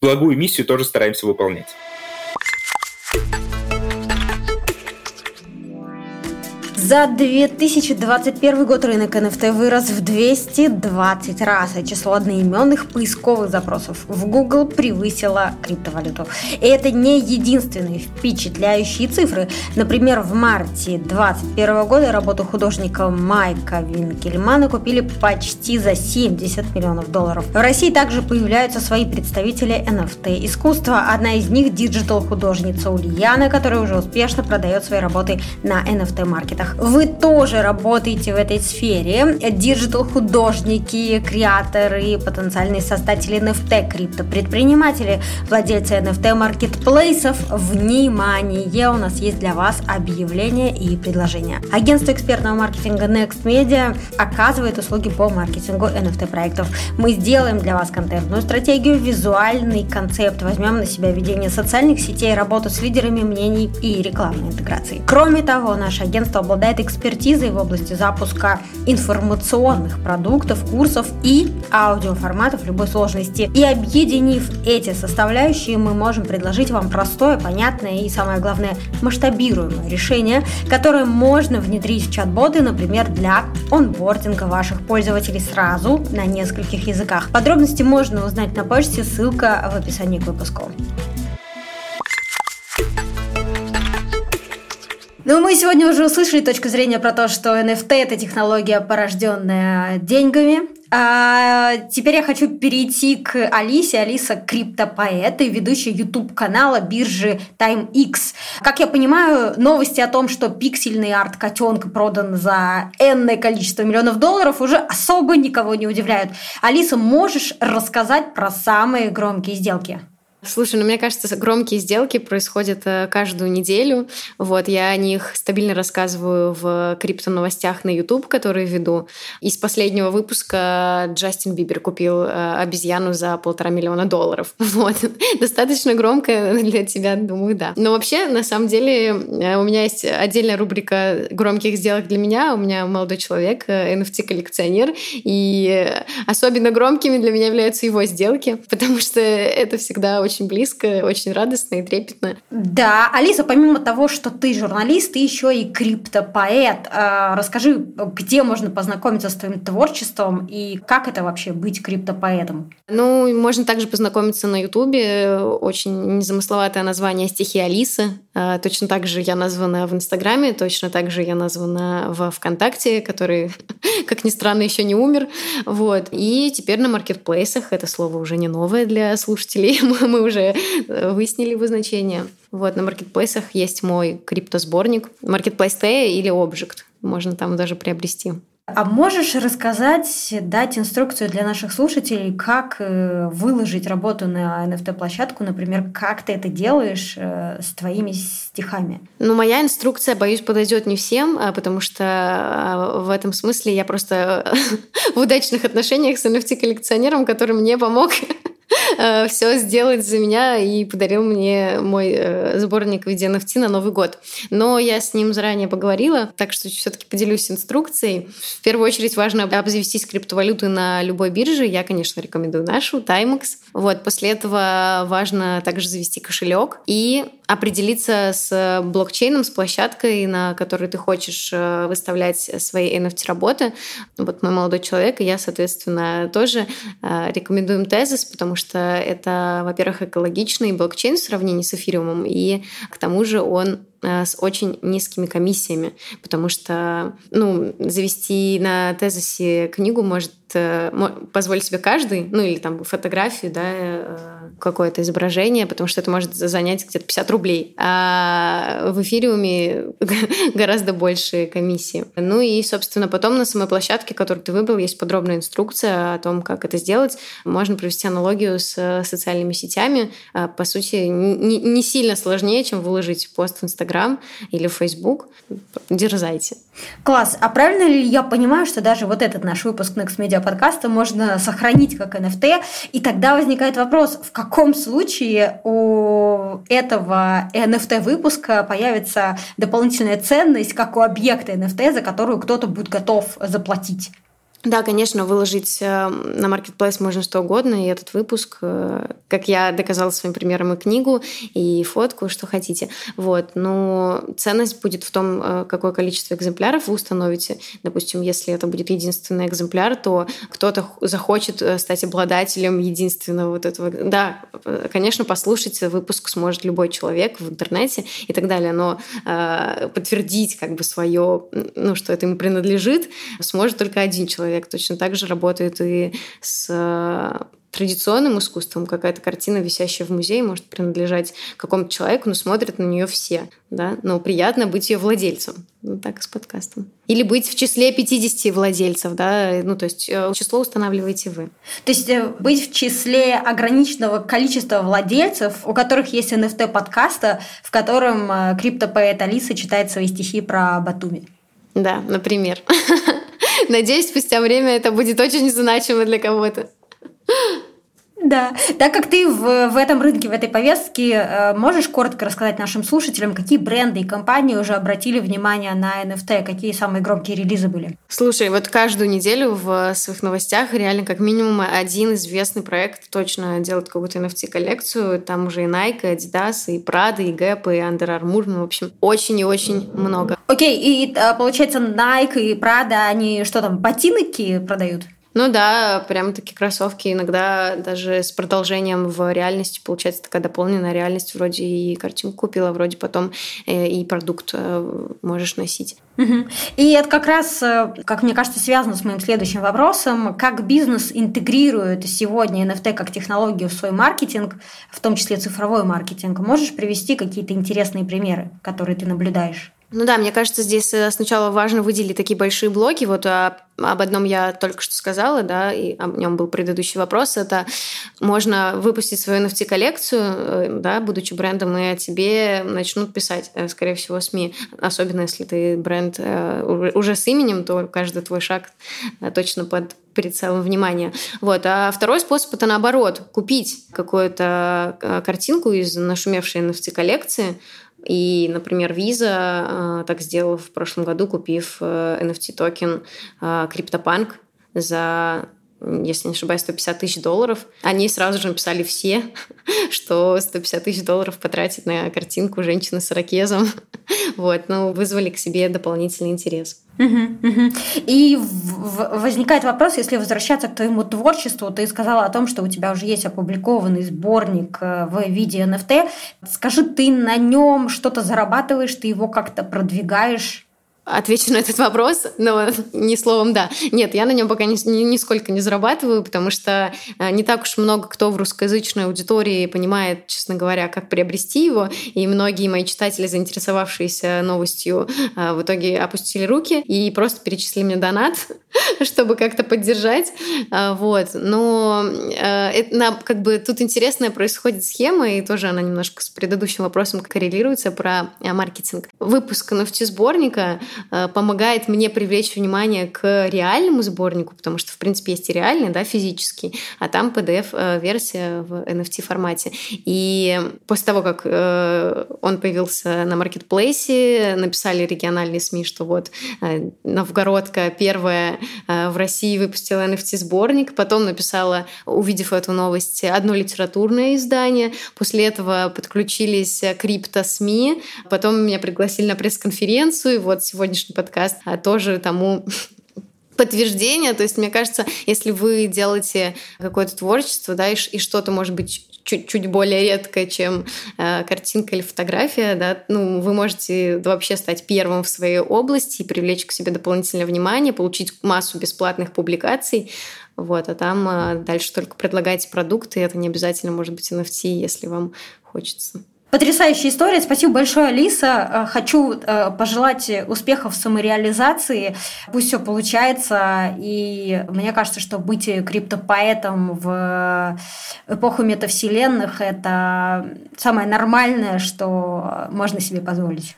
благую миссию тоже стараемся выполнять. За 2021 год рынок NFT вырос в 220 раз, а число одноименных поисковых запросов в Google превысило криптовалюту. И это не единственные впечатляющие цифры. Например, в марте 2021 года работу художника Майка Винкельмана купили почти за 70 миллионов долларов. В России также появляются свои представители NFT искусства. Одна из них – диджитал-художница Ульяна, которая уже успешно продает свои работы на NFT-маркетах вы тоже работаете в этой сфере, digital-художники, креаторы, потенциальные создатели NFT, крипто-предприниматели, владельцы NFT-маркетплейсов, внимание, у нас есть для вас объявление и предложение. Агентство экспертного маркетинга Next Media оказывает услуги по маркетингу NFT-проектов. Мы сделаем для вас контентную стратегию, визуальный концепт, возьмем на себя ведение социальных сетей, работу с лидерами мнений и рекламной интеграции. Кроме того, наше агентство обладает обладает экспертизой в области запуска информационных продуктов, курсов и аудиоформатов любой сложности. И объединив эти составляющие, мы можем предложить вам простое, понятное и, самое главное, масштабируемое решение, которое можно внедрить в чат-боты, например, для онбординга ваших пользователей сразу на нескольких языках. Подробности можно узнать на почте, ссылка в описании к выпуску. Ну, мы сегодня уже услышали точку зрения про то, что NFT – это технология, порожденная деньгами. А теперь я хочу перейти к Алисе. Алиса – криптопоэт и ведущая YouTube-канала биржи TimeX. Как я понимаю, новости о том, что пиксельный арт котенка продан за энное количество миллионов долларов, уже особо никого не удивляют. Алиса, можешь рассказать про самые громкие сделки? Слушай, ну мне кажется, громкие сделки происходят э, каждую неделю. Вот, я о них стабильно рассказываю в крипто-новостях на YouTube, которые веду. Из последнего выпуска Джастин Бибер купил э, обезьяну за полтора миллиона долларов. Вот. Достаточно громко для тебя, думаю, да. Но вообще, на самом деле, э, у меня есть отдельная рубрика громких сделок для меня. У меня молодой человек, NFT-коллекционер, и особенно громкими для меня являются его сделки, потому что это всегда очень близко, очень радостно и трепетно. Да, Алиса, помимо того, что ты журналист, ты еще и криптопоэт. А, расскажи, где можно познакомиться с твоим творчеством и как это вообще быть криптопоэтом? Ну, можно также познакомиться на Ютубе. Очень незамысловатое название «Стихи Алисы». А, точно так же я названа в Инстаграме, точно так же я названа в ВКонтакте, который, как ни странно, еще не умер. Вот. И теперь на маркетплейсах, это слово уже не новое для слушателей, мы мы уже э, выяснили его значение. Вот, на маркетплейсах есть мой криптосборник. Marketplace T или Object. Можно там даже приобрести. А можешь рассказать, дать инструкцию для наших слушателей, как э, выложить работу на NFT-площадку, например, как ты это делаешь э, с твоими стихами? Ну, моя инструкция, боюсь, подойдет не всем, а, потому что в этом смысле я просто в удачных отношениях с NFT-коллекционером, который мне помог Э, все сделать за меня и подарил мне мой э, сборник в виде NFT на Новый год. Но я с ним заранее поговорила, так что все-таки поделюсь инструкцией. В первую очередь важно обзавестись криптовалютой на любой бирже. Я, конечно, рекомендую нашу, Timex. Вот, после этого важно также завести кошелек и определиться с блокчейном, с площадкой, на которой ты хочешь э, выставлять свои NFT-работы. Вот мой молодой человек, и я, соответственно, тоже рекомендуем тезис, потому что это, во-первых, экологичный блокчейн в сравнении с эфириумом, и к тому же он Э, с очень низкими комиссиями, потому что ну, завести на тезисе книгу может э, позволить себе каждый, ну или там фотографию, да, э, какое-то изображение, потому что это может занять где-то 50 рублей. А в эфириуме гораздо больше комиссии. Ну и, собственно, потом на самой площадке, которую ты выбрал, есть подробная инструкция о том, как это сделать. Можно провести аналогию с социальными сетями. По сути, не сильно сложнее, чем выложить пост в Инстаграм или в Фейсбук. Дерзайте. Класс. А правильно ли я понимаю, что даже вот этот наш выпуск Next Media подкаста можно сохранить как NFT? И тогда возникает вопрос, в каком случае у этого NFT выпуска появится дополнительная ценность, как у объекта NFT, за которую кто-то будет готов заплатить? Да, конечно, выложить э, на Marketplace можно что угодно, и этот выпуск, э, как я доказала своим примером, и книгу, и фотку, что хотите. Вот. Но ценность будет в том, э, какое количество экземпляров вы установите. Допустим, если это будет единственный экземпляр, то кто-то захочет стать обладателем единственного вот этого. Да, конечно, послушать выпуск сможет любой человек в интернете и так далее, но подтвердить как бы свое, ну, что это ему принадлежит, сможет только один человек человек точно так же работает и с э, традиционным искусством. Какая-то картина, висящая в музее, может принадлежать какому-то человеку, но смотрят на нее все. Да? Но приятно быть ее владельцем. Ну, так и с подкастом. Или быть в числе 50 владельцев, да, ну, то есть э, число устанавливаете вы. То есть э, быть в числе ограниченного количества владельцев, у которых есть NFT подкаста, в котором криптопоэт Алиса читает свои стихи про Батуми. Да, например. Надеюсь, спустя время это будет очень значимо для кого-то. Да, так как ты в, в этом рынке, в этой повестке, э, можешь коротко рассказать нашим слушателям, какие бренды и компании уже обратили внимание на NFT, какие самые громкие релизы были? Слушай, вот каждую неделю в своих новостях реально как минимум один известный проект точно делает какую-то NFT-коллекцию. Там уже и Nike, и Adidas, и Prada, и Gap, и Under Armour. Ну, в общем, очень и очень много. Окей, okay, и э, получается Nike и Prada, они что там, ботинки продают? Ну да, прям такие кроссовки иногда даже с продолжением в реальности получается такая дополненная реальность. Вроде и картинку купила, вроде потом э, и продукт э, можешь носить. И это как раз, э, как мне кажется, связано с моим следующим вопросом. Как бизнес интегрирует сегодня NFT как технологию в свой маркетинг, в том числе цифровой маркетинг? Можешь привести какие-то интересные примеры, которые ты наблюдаешь? Ну да, мне кажется, здесь э, сначала важно выделить такие большие блоки. Вот а, об одном я только что сказала, да, и о нем был предыдущий вопрос. Это можно выпустить свою NFT-коллекцию, э, да, будучи брендом, и о тебе начнут писать, э, скорее всего, СМИ. Особенно если ты бренд уже с именем, то каждый твой шаг точно под прицелом внимания. Вот. А второй способ это наоборот, купить какую-то картинку из нашумевшей NFT-коллекции, и, например, Visa э, так сделала в прошлом году, купив э, NFT-токен э, CryptoPunk за если не ошибаюсь, 150 тысяч долларов. Они сразу же написали все, что 150 тысяч долларов потратить на картинку женщины с ракезом. Вот, ну, вызвали к себе дополнительный интерес. И возникает вопрос, если возвращаться к твоему творчеству, ты сказала о том, что у тебя уже есть опубликованный сборник э, в виде NFT. Скажи, ты на нем что-то зарабатываешь, ты его как-то продвигаешь? Отвечу на этот вопрос, но не словом «да». Нет, я на нем пока ни, ни, нисколько не зарабатываю, потому что э, не так уж много кто в русскоязычной аудитории понимает, честно говоря, как приобрести его. И многие мои читатели, заинтересовавшиеся новостью, э, в итоге опустили руки и просто перечислили мне донат чтобы как-то поддержать. А, вот. Но э, это, как бы тут интересная происходит схема, и тоже она немножко с предыдущим вопросом коррелируется про э, маркетинг. Выпуск NFT-сборника э, помогает мне привлечь внимание к реальному сборнику, потому что, в принципе, есть и реальный, да, физический, а там PDF-версия в NFT-формате. И после того, как он появился на маркетплейсе, написали региональные СМИ, что вот Новгородка первая в России выпустила NFT-сборник, потом написала, увидев эту новость, одно литературное издание. После этого подключились крипто-СМИ, потом меня пригласили на пресс-конференцию, и вот сегодняшний подкаст а тоже тому подтверждение. То есть, мне кажется, если вы делаете какое-то творчество, да, и, и что-то, может быть, чуть-чуть более редкое, чем э, картинка или фотография, да, ну, вы можете вообще стать первым в своей области и привлечь к себе дополнительное внимание, получить массу бесплатных публикаций, вот, а там э, дальше только предлагайте продукты, это не обязательно может быть NFT, если вам хочется. Потрясающая история. Спасибо большое, Алиса. Э, хочу э, пожелать успехов в самореализации. Пусть все получается. И мне кажется, что быть криптопоэтом в эпоху метавселенных – это самое нормальное, что можно себе позволить.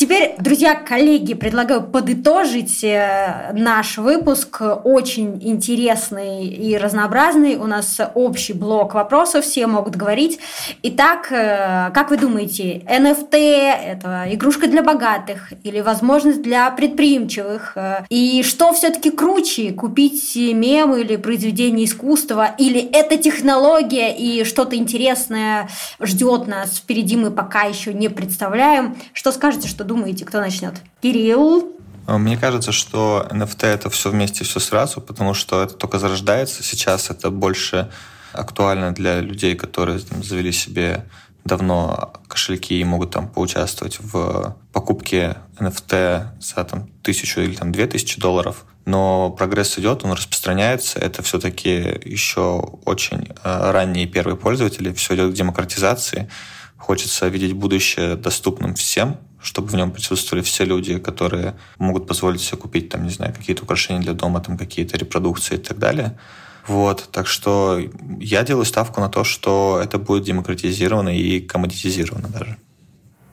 Теперь, друзья, коллеги, предлагаю подытожить э, наш выпуск. Очень интересный и разнообразный. У нас общий блок вопросов, все могут говорить. Итак, э, как вы думаете, NFT – это игрушка для богатых или возможность для предприимчивых? Э, и что все-таки круче, купить мем или произведение искусства? Или это технология и что-то интересное ждет нас впереди, мы пока еще не представляем? Что скажете, что думаете, кто начнет? Кирилл? А, мне кажется, что NFT это все вместе, все сразу, потому что это только зарождается. Сейчас это больше актуально для людей, которые там, завели себе давно кошельки и могут там поучаствовать в покупке NFT за там, тысячу или там, две тысячи долларов. Но прогресс идет, он распространяется. Это все-таки еще очень э, ранние первые пользователи. Все идет к демократизации. Хочется видеть будущее доступным всем, чтобы в нем присутствовали все люди, которые могут позволить себе купить, там, не знаю, какие-то украшения для дома, там, какие-то репродукции и так далее. Вот, так что я делаю ставку на то, что это будет демократизировано и коммодитизировано даже.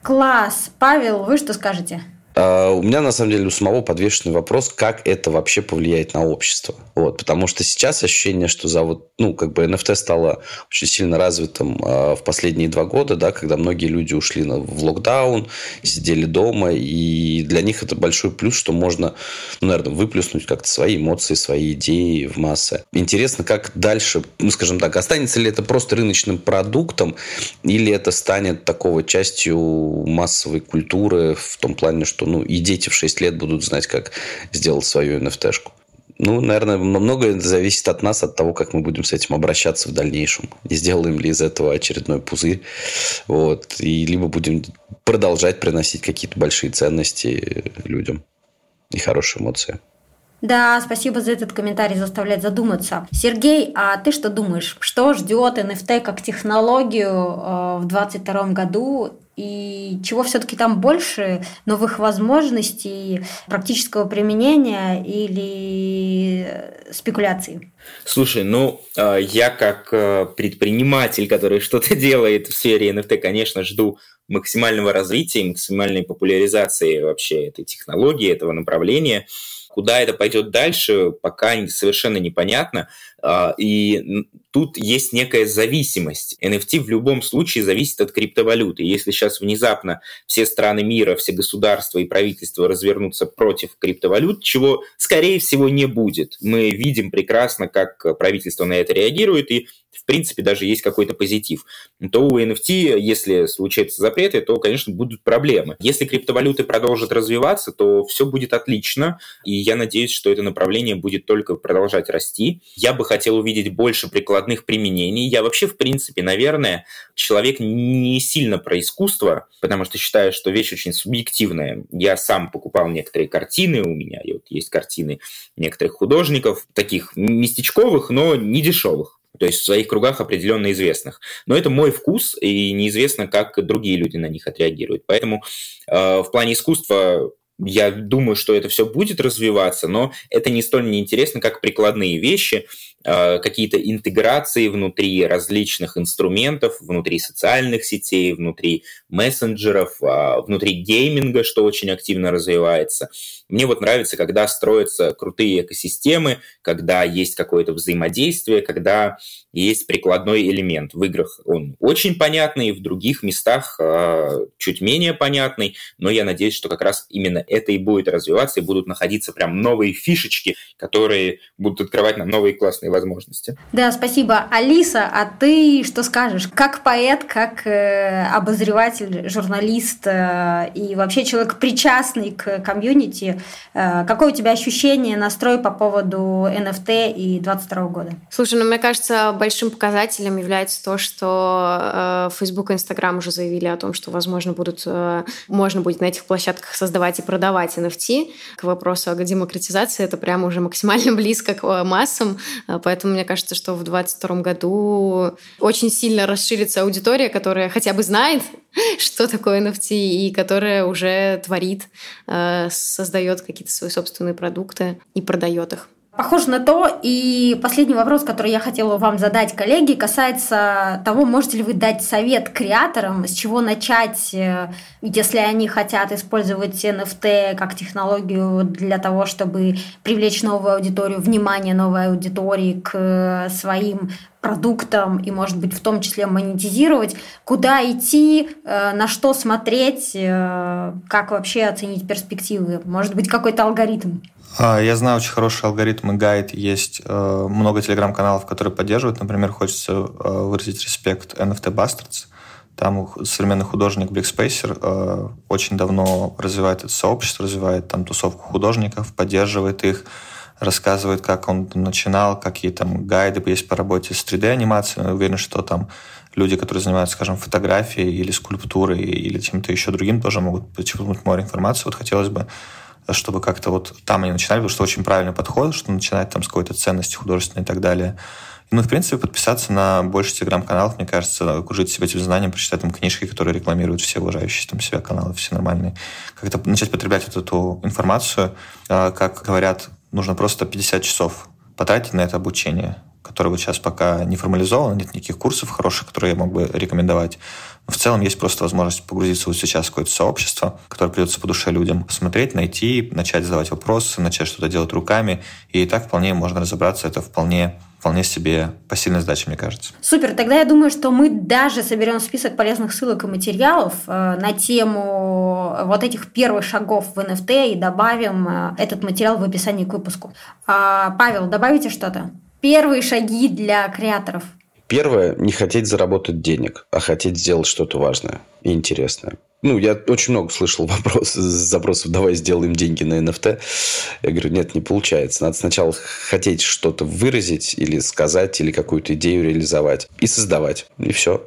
Класс! Павел, вы что скажете? А, у меня, на самом деле, у самого подвешенный вопрос, как это вообще повлияет на общество. Вот, потому что сейчас ощущение, что за вот, ну, как бы NFT стало очень сильно развитым э, в последние два года, да, когда многие люди ушли на, в локдаун, сидели дома, и для них это большой плюс, что можно, ну, наверное, выплюснуть как-то свои эмоции, свои идеи в массы. Интересно, как дальше, ну, скажем так, останется ли это просто рыночным продуктом, или это станет такого частью массовой культуры в том плане, что ну, и дети в 6 лет будут знать, как сделать свою NFT-шку. Ну, наверное, многое зависит от нас, от того, как мы будем с этим обращаться в дальнейшем. Не сделаем ли из этого очередной пузырь. Вот. И либо будем продолжать приносить какие-то большие ценности людям и хорошие эмоции. Да, спасибо за этот комментарий, заставляет задуматься. Сергей, а ты что думаешь, что ждет NFT как технологию э, в 2022 году и чего все-таки там больше новых возможностей практического применения или спекуляций? Слушай, ну, а, я как э, предприниматель, который что-то делает в сфере NFT, конечно, жду максимального развития, максимальной популяризации вообще этой технологии, этого направления. Куда это пойдет дальше, пока совершенно непонятно. А, и тут есть некая зависимость. NFT в любом случае зависит от криптовалюты. Если сейчас внезапно все страны мира, все государства и правительства развернутся против криптовалют, чего, скорее всего, не будет. Мы видим прекрасно, как правительство на это реагирует, и в принципе, даже есть какой-то позитив, то у NFT, если случаются запреты, то, конечно, будут проблемы. Если криптовалюты продолжат развиваться, то все будет отлично, и я надеюсь, что это направление будет только продолжать расти. Я бы хотел увидеть больше прикладных применений. Я вообще, в принципе, наверное, человек не сильно про искусство, потому что считаю, что вещь очень субъективная. Я сам покупал некоторые картины, у меня вот есть картины некоторых художников, таких местечковых, но не дешевых то есть в своих кругах определенно известных. Но это мой вкус, и неизвестно, как другие люди на них отреагируют. Поэтому э, в плане искусства я думаю, что это все будет развиваться, но это не столь неинтересно, как прикладные вещи, Э, какие-то интеграции внутри различных инструментов, внутри социальных сетей, внутри мессенджеров, а, внутри гейминга, что очень активно развивается. Мне вот нравится, когда строятся крутые экосистемы, когда есть какое-то взаимодействие, когда есть прикладной элемент. В играх он очень понятный, в других местах э, чуть менее понятный, но я надеюсь, что как раз именно это и будет развиваться, и будут находиться прям новые фишечки, которые будут открывать нам новые классные возможности. Да, спасибо. Алиса, а ты что скажешь? Как поэт, как э, обозреватель, журналист э, и вообще человек причастный к комьюнити, э, какое у тебя ощущение, настрой по поводу NFT и 22 года? Слушай, ну мне кажется, большим показателем является то, что э, Facebook и Instagram уже заявили о том, что, возможно, будут, э, можно будет на этих площадках создавать и продавать NFT. К вопросу о демократизации это прямо уже максимально близко к э, массам, поэтому мне кажется, что в 2022 году очень сильно расширится аудитория, которая хотя бы знает, что такое NFT, и которая уже творит, создает какие-то свои собственные продукты и продает их. Похоже на то. И последний вопрос, который я хотела вам задать, коллеги, касается того, можете ли вы дать совет креаторам, с чего начать, э, если они хотят использовать NFT как технологию для того, чтобы привлечь новую аудиторию, внимание новой аудитории к своим продуктам и, может быть, в том числе монетизировать, куда идти, э, на что смотреть, э, как вообще оценить перспективы, может быть, какой-то алгоритм. А, я знаю очень хороший алгоритм и гайд. Есть э, много телеграм-каналов, которые поддерживают. Например, хочется э, выразить респект NFT Bastards. Там современный художник Бликспейсер э, очень давно развивает это сообщество, развивает там тусовку художников, поддерживает их, рассказывает, как он начинал, какие там гайды есть по работе с 3D-анимацией. Уверен, что там люди, которые занимаются, скажем, фотографией или скульптурой или чем-то еще другим, тоже могут почерпнуть море информации. Вот хотелось бы чтобы как-то вот там они начинали, потому что очень правильный подход, что начинать там с какой-то ценности художественной и так далее. Ну, в принципе, подписаться на больше телеграм-каналов, мне кажется, окружить себя этим знанием, прочитать там книжки, которые рекламируют все уважающие там себя каналы, все нормальные. Как-то начать потреблять вот эту информацию. А, как говорят, нужно просто 50 часов потратить на это обучение который вот сейчас пока не формализован, нет никаких курсов хороших, которые я мог бы рекомендовать. В целом есть просто возможность погрузиться вот сейчас в какое-то сообщество, которое придется по душе людям, посмотреть, найти, начать задавать вопросы, начать что-то делать руками. И так вполне можно разобраться. Это вполне вполне себе посильная задача, мне кажется. Супер, тогда я думаю, что мы даже соберем список полезных ссылок и материалов э, на тему вот этих первых шагов в NFT и добавим э, этот материал в описании к выпуску. А, Павел, добавите что-то? Первые шаги для креаторов. Первое, не хотеть заработать денег, а хотеть сделать что-то важное и интересное. Ну, я очень много слышал вопрос, запросов, давай сделаем деньги на NFT. Я говорю, нет, не получается. Надо сначала хотеть что-то выразить или сказать, или какую-то идею реализовать. И создавать. И все.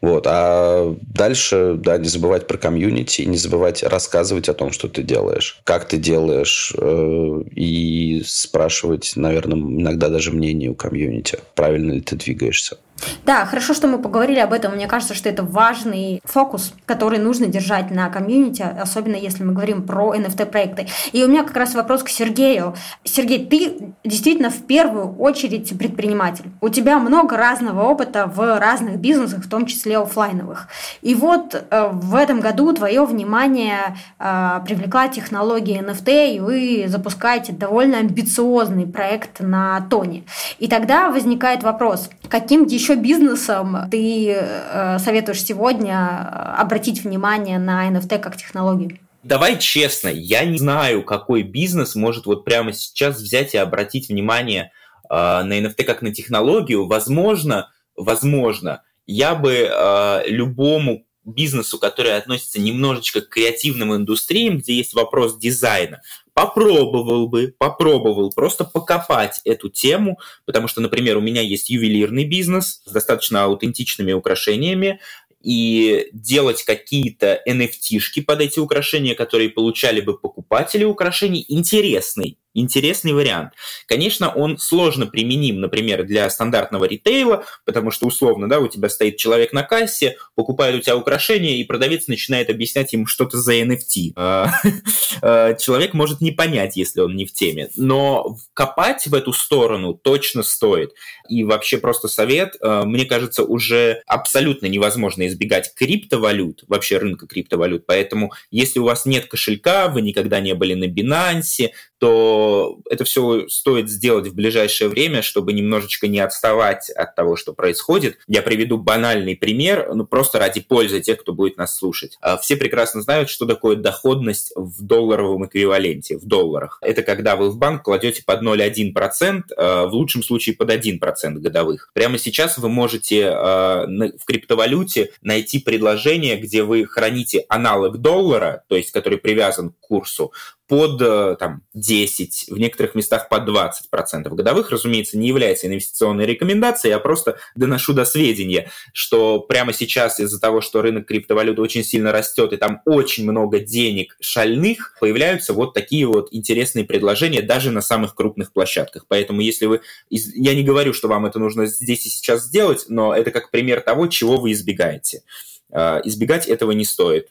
Вот. А дальше, да, не забывать про комьюнити, не забывать рассказывать о том, что ты делаешь, как ты делаешь, э, и спрашивать, наверное, иногда даже мнение у комьюнити, правильно ли ты двигаешься. Да, хорошо, что мы поговорили об этом. Мне кажется, что это важный фокус, который нужно держать на комьюнити, особенно если мы говорим про NFT-проекты. И у меня как раз вопрос к Сергею. Сергей, ты действительно в первую очередь предприниматель. У тебя много разного опыта в разных бизнесах, в том числе офлайновых. И вот э, в этом году твое внимание э, привлекла технология NFT, и вы запускаете довольно амбициозный проект на Тоне. И тогда возникает вопрос, каким еще бизнесом ты э, советуешь сегодня э, обратить внимание на NFT как технологию? Давай честно, я не знаю, какой бизнес может вот прямо сейчас взять и обратить внимание э, на NFT как на технологию. Возможно, возможно, я бы э, любому бизнесу, который относится немножечко к креативным индустриям, где есть вопрос дизайна, попробовал бы, попробовал просто покопать эту тему, потому что, например, у меня есть ювелирный бизнес с достаточно аутентичными украшениями, и делать какие-то NFT-шки под эти украшения, которые получали бы покупатели украшений, интересный интересный вариант. Конечно, он сложно применим, например, для стандартного ритейла, потому что, условно, да, у тебя стоит человек на кассе, покупает у тебя украшения, и продавец начинает объяснять ему что-то за NFT. А, а, человек может не понять, если он не в теме. Но копать в эту сторону точно стоит. И вообще просто совет, а, мне кажется, уже абсолютно невозможно избегать криптовалют, вообще рынка криптовалют. Поэтому, если у вас нет кошелька, вы никогда не были на Binance, то это все стоит сделать в ближайшее время, чтобы немножечко не отставать от того, что происходит. Я приведу банальный пример, ну просто ради пользы тех, кто будет нас слушать. А, все прекрасно знают, что такое доходность в долларовом эквиваленте, в долларах. Это когда вы в банк кладете под 0,1%, а, в лучшем случае под 1% годовых. Прямо сейчас вы можете а, в криптовалюте найти предложение, где вы храните аналог доллара, то есть который привязан к курсу, под э, там, 10, в некоторых местах под 20% годовых, разумеется, не является инвестиционной рекомендацией, я просто доношу до сведения, что прямо сейчас из-за того, что рынок криптовалюты очень сильно растет, и там очень много денег шальных, появляются вот такие вот интересные предложения даже на самых крупных площадках. Поэтому если вы... Я не говорю, что вам это нужно здесь и сейчас сделать, но это как пример того, чего вы избегаете. Э, избегать этого не стоит.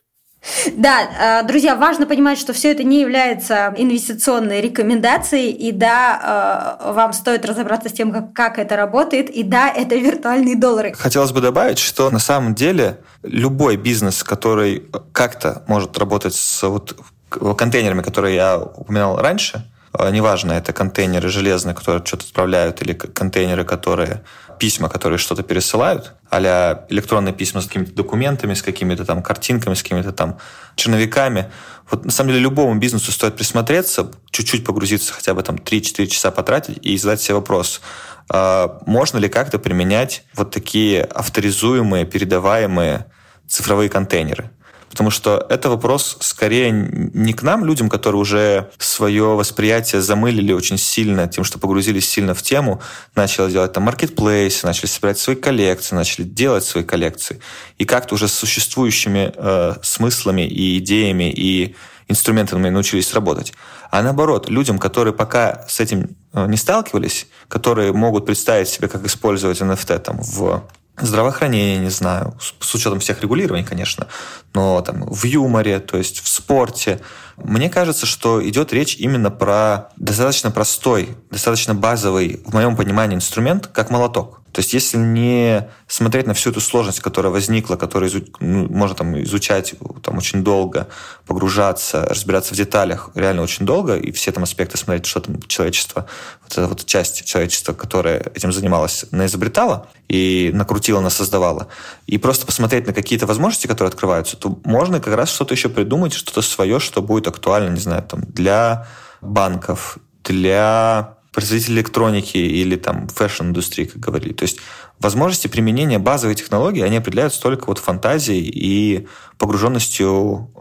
Да, э, друзья, важно понимать, что все это не является инвестиционной рекомендацией, и да, э, вам стоит разобраться с тем, как, это работает, и да, это виртуальные доллары. Хотелось бы добавить, что на самом деле любой бизнес, который как-то может работать с вот контейнерами, которые я упоминал раньше, э, неважно, это контейнеры железные, которые что-то отправляют, или контейнеры, которые письма, которые что-то пересылают, а электронные письма с какими-то документами, с какими-то там картинками, с какими-то там черновиками. Вот на самом деле любому бизнесу стоит присмотреться, чуть-чуть погрузиться, хотя бы там 3-4 часа потратить и задать себе вопрос, а можно ли как-то применять вот такие авторизуемые, передаваемые цифровые контейнеры. Потому что это вопрос скорее не к нам, людям, которые уже свое восприятие замылили очень сильно тем, что погрузились сильно в тему, начали делать там маркетплейсы, начали собирать свои коллекции, начали делать свои коллекции. И как-то уже с существующими э, смыслами и идеями и инструментами научились работать. А наоборот, людям, которые пока с этим э, не сталкивались, которые могут представить себе, как использовать NFT там, в здравоохранение, не знаю, с учетом всех регулирований, конечно, но там в юморе, то есть в спорте. Мне кажется, что идет речь именно про достаточно простой, достаточно базовый, в моем понимании, инструмент, как молоток. То есть если не смотреть на всю эту сложность, которая возникла, которую изу... ну, можно там изучать там, очень долго, погружаться, разбираться в деталях реально очень долго, и все там аспекты смотреть, что там человечество, вот эта вот часть человечества, которая этим занималась, наизобретала и накрутила, насоздавала, и просто посмотреть на какие-то возможности, которые открываются, то можно как раз что-то еще придумать, что-то свое, что будет актуально, не знаю, там, для банков, для производитель электроники или там fashion-индустрии, как говорили. То есть возможности применения базовой технологии, они определяются только вот фантазией и погруженностью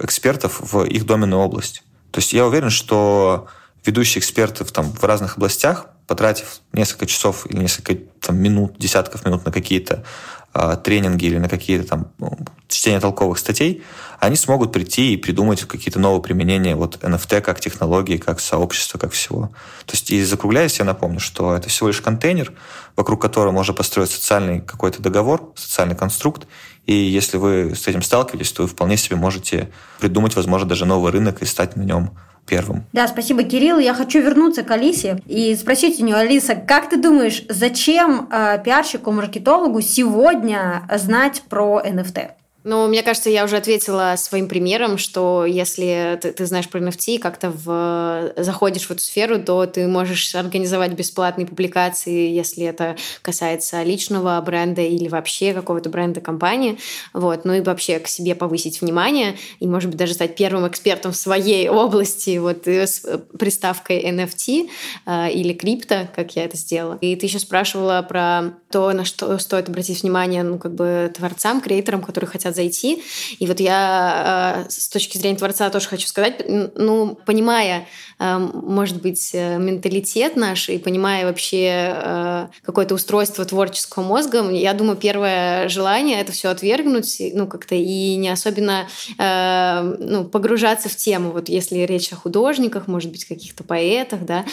экспертов в их доменную область. То есть я уверен, что ведущие эксперты там, в разных областях, потратив несколько часов или несколько там, минут, десятков минут на какие-то э, тренинги или на какие-то там ну, чтения толковых статей, они смогут прийти и придумать какие-то новые применения вот NFT как технологии, как сообщества, как всего. То есть и закругляясь, я напомню, что это всего лишь контейнер, вокруг которого можно построить социальный какой-то договор, социальный конструкт, и если вы с этим сталкивались, то вы вполне себе можете придумать, возможно, даже новый рынок и стать на нем первым. Да, спасибо, Кирилл. Я хочу вернуться к Алисе и спросить у нее, Алиса, как ты думаешь, зачем э, пиарщику, маркетологу сегодня знать про NFT? Ну, мне кажется, я уже ответила своим примером, что если ты, ты знаешь про NFT, как-то в, заходишь в эту сферу, то ты можешь организовать бесплатные публикации, если это касается личного бренда или вообще какого-то бренда компании. Вот. Ну и вообще к себе повысить внимание и, может быть, даже стать первым экспертом в своей области вот, э, с приставкой NFT э, или крипто, как я это сделала. И ты еще спрашивала про то, на что стоит обратить внимание ну, как бы творцам, креаторам, которые хотят зайти. И вот я э, с точки зрения творца тоже хочу сказать, ну, понимая может быть, менталитет наш и понимая вообще какое-то устройство творческого мозга, я думаю, первое желание это все отвергнуть, ну, как-то и не особенно ну, погружаться в тему. Вот если речь о художниках, может быть, каких-то поэтах, да,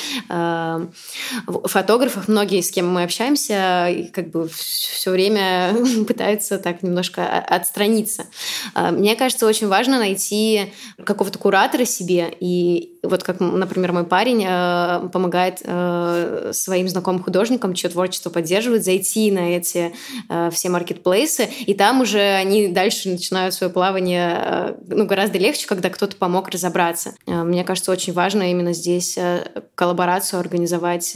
фотографах, многие, с кем мы общаемся, как бы все время пытаются так немножко отстраниться. А, мне кажется, очень важно найти какого-то куратора себе. И вот как, например, мой парень э, помогает э, своим знакомым художникам, чье творчество поддерживает, зайти на эти э, все маркетплейсы, и там уже они дальше начинают свое плавание ну, гораздо легче, когда кто-то помог разобраться. Мне кажется, очень важно именно здесь коллаборацию организовать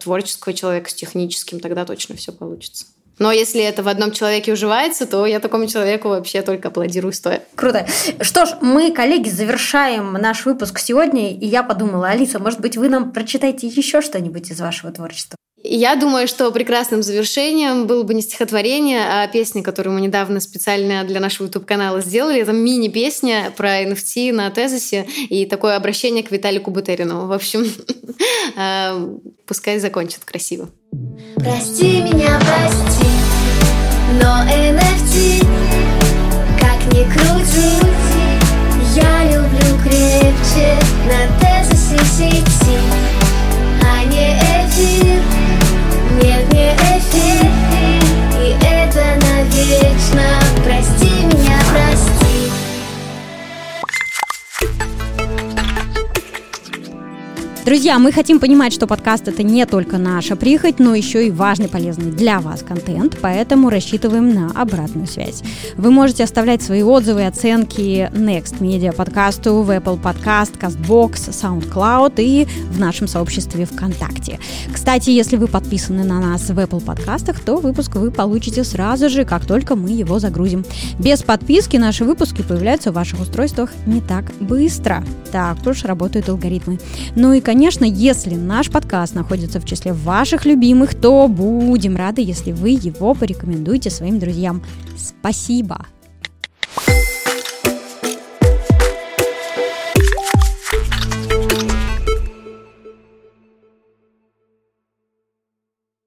творческого человека с техническим, тогда точно все получится. Но если это в одном человеке уживается, то я такому человеку вообще только аплодирую стоя. Круто. Что ж, мы, коллеги, завершаем наш выпуск сегодня, и я подумала, Алиса, может быть, вы нам прочитаете еще что-нибудь из вашего творчества? Я думаю, что прекрасным завершением было бы не стихотворение, а песня, которую мы недавно специально для нашего YouTube-канала сделали. Это мини-песня про NFT на тезисе и такое обращение к Виталику Бутерину. В общем, э, пускай закончит красиво. Прости меня, прости, но NFT, как ни крути, я люблю крепче на тезисе сети, а не эфир. Нет, не эфир, и это навечно. Прости меня, прости. Друзья, мы хотим понимать, что подкаст это не только наша прихоть, но еще и важный, полезный для вас контент, поэтому рассчитываем на обратную связь. Вы можете оставлять свои отзывы и оценки Next Media подкасту в Apple Podcast, CastBox, SoundCloud и в нашем сообществе ВКонтакте. Кстати, если вы подписаны на нас в Apple подкастах, то выпуск вы получите сразу же, как только мы его загрузим. Без подписки наши выпуски появляются в ваших устройствах не так быстро. Так уж работают алгоритмы. Ну и, конечно, если наш подкаст находится в числе ваших любимых, то будем рады, если вы его порекомендуете своим друзьям. Спасибо!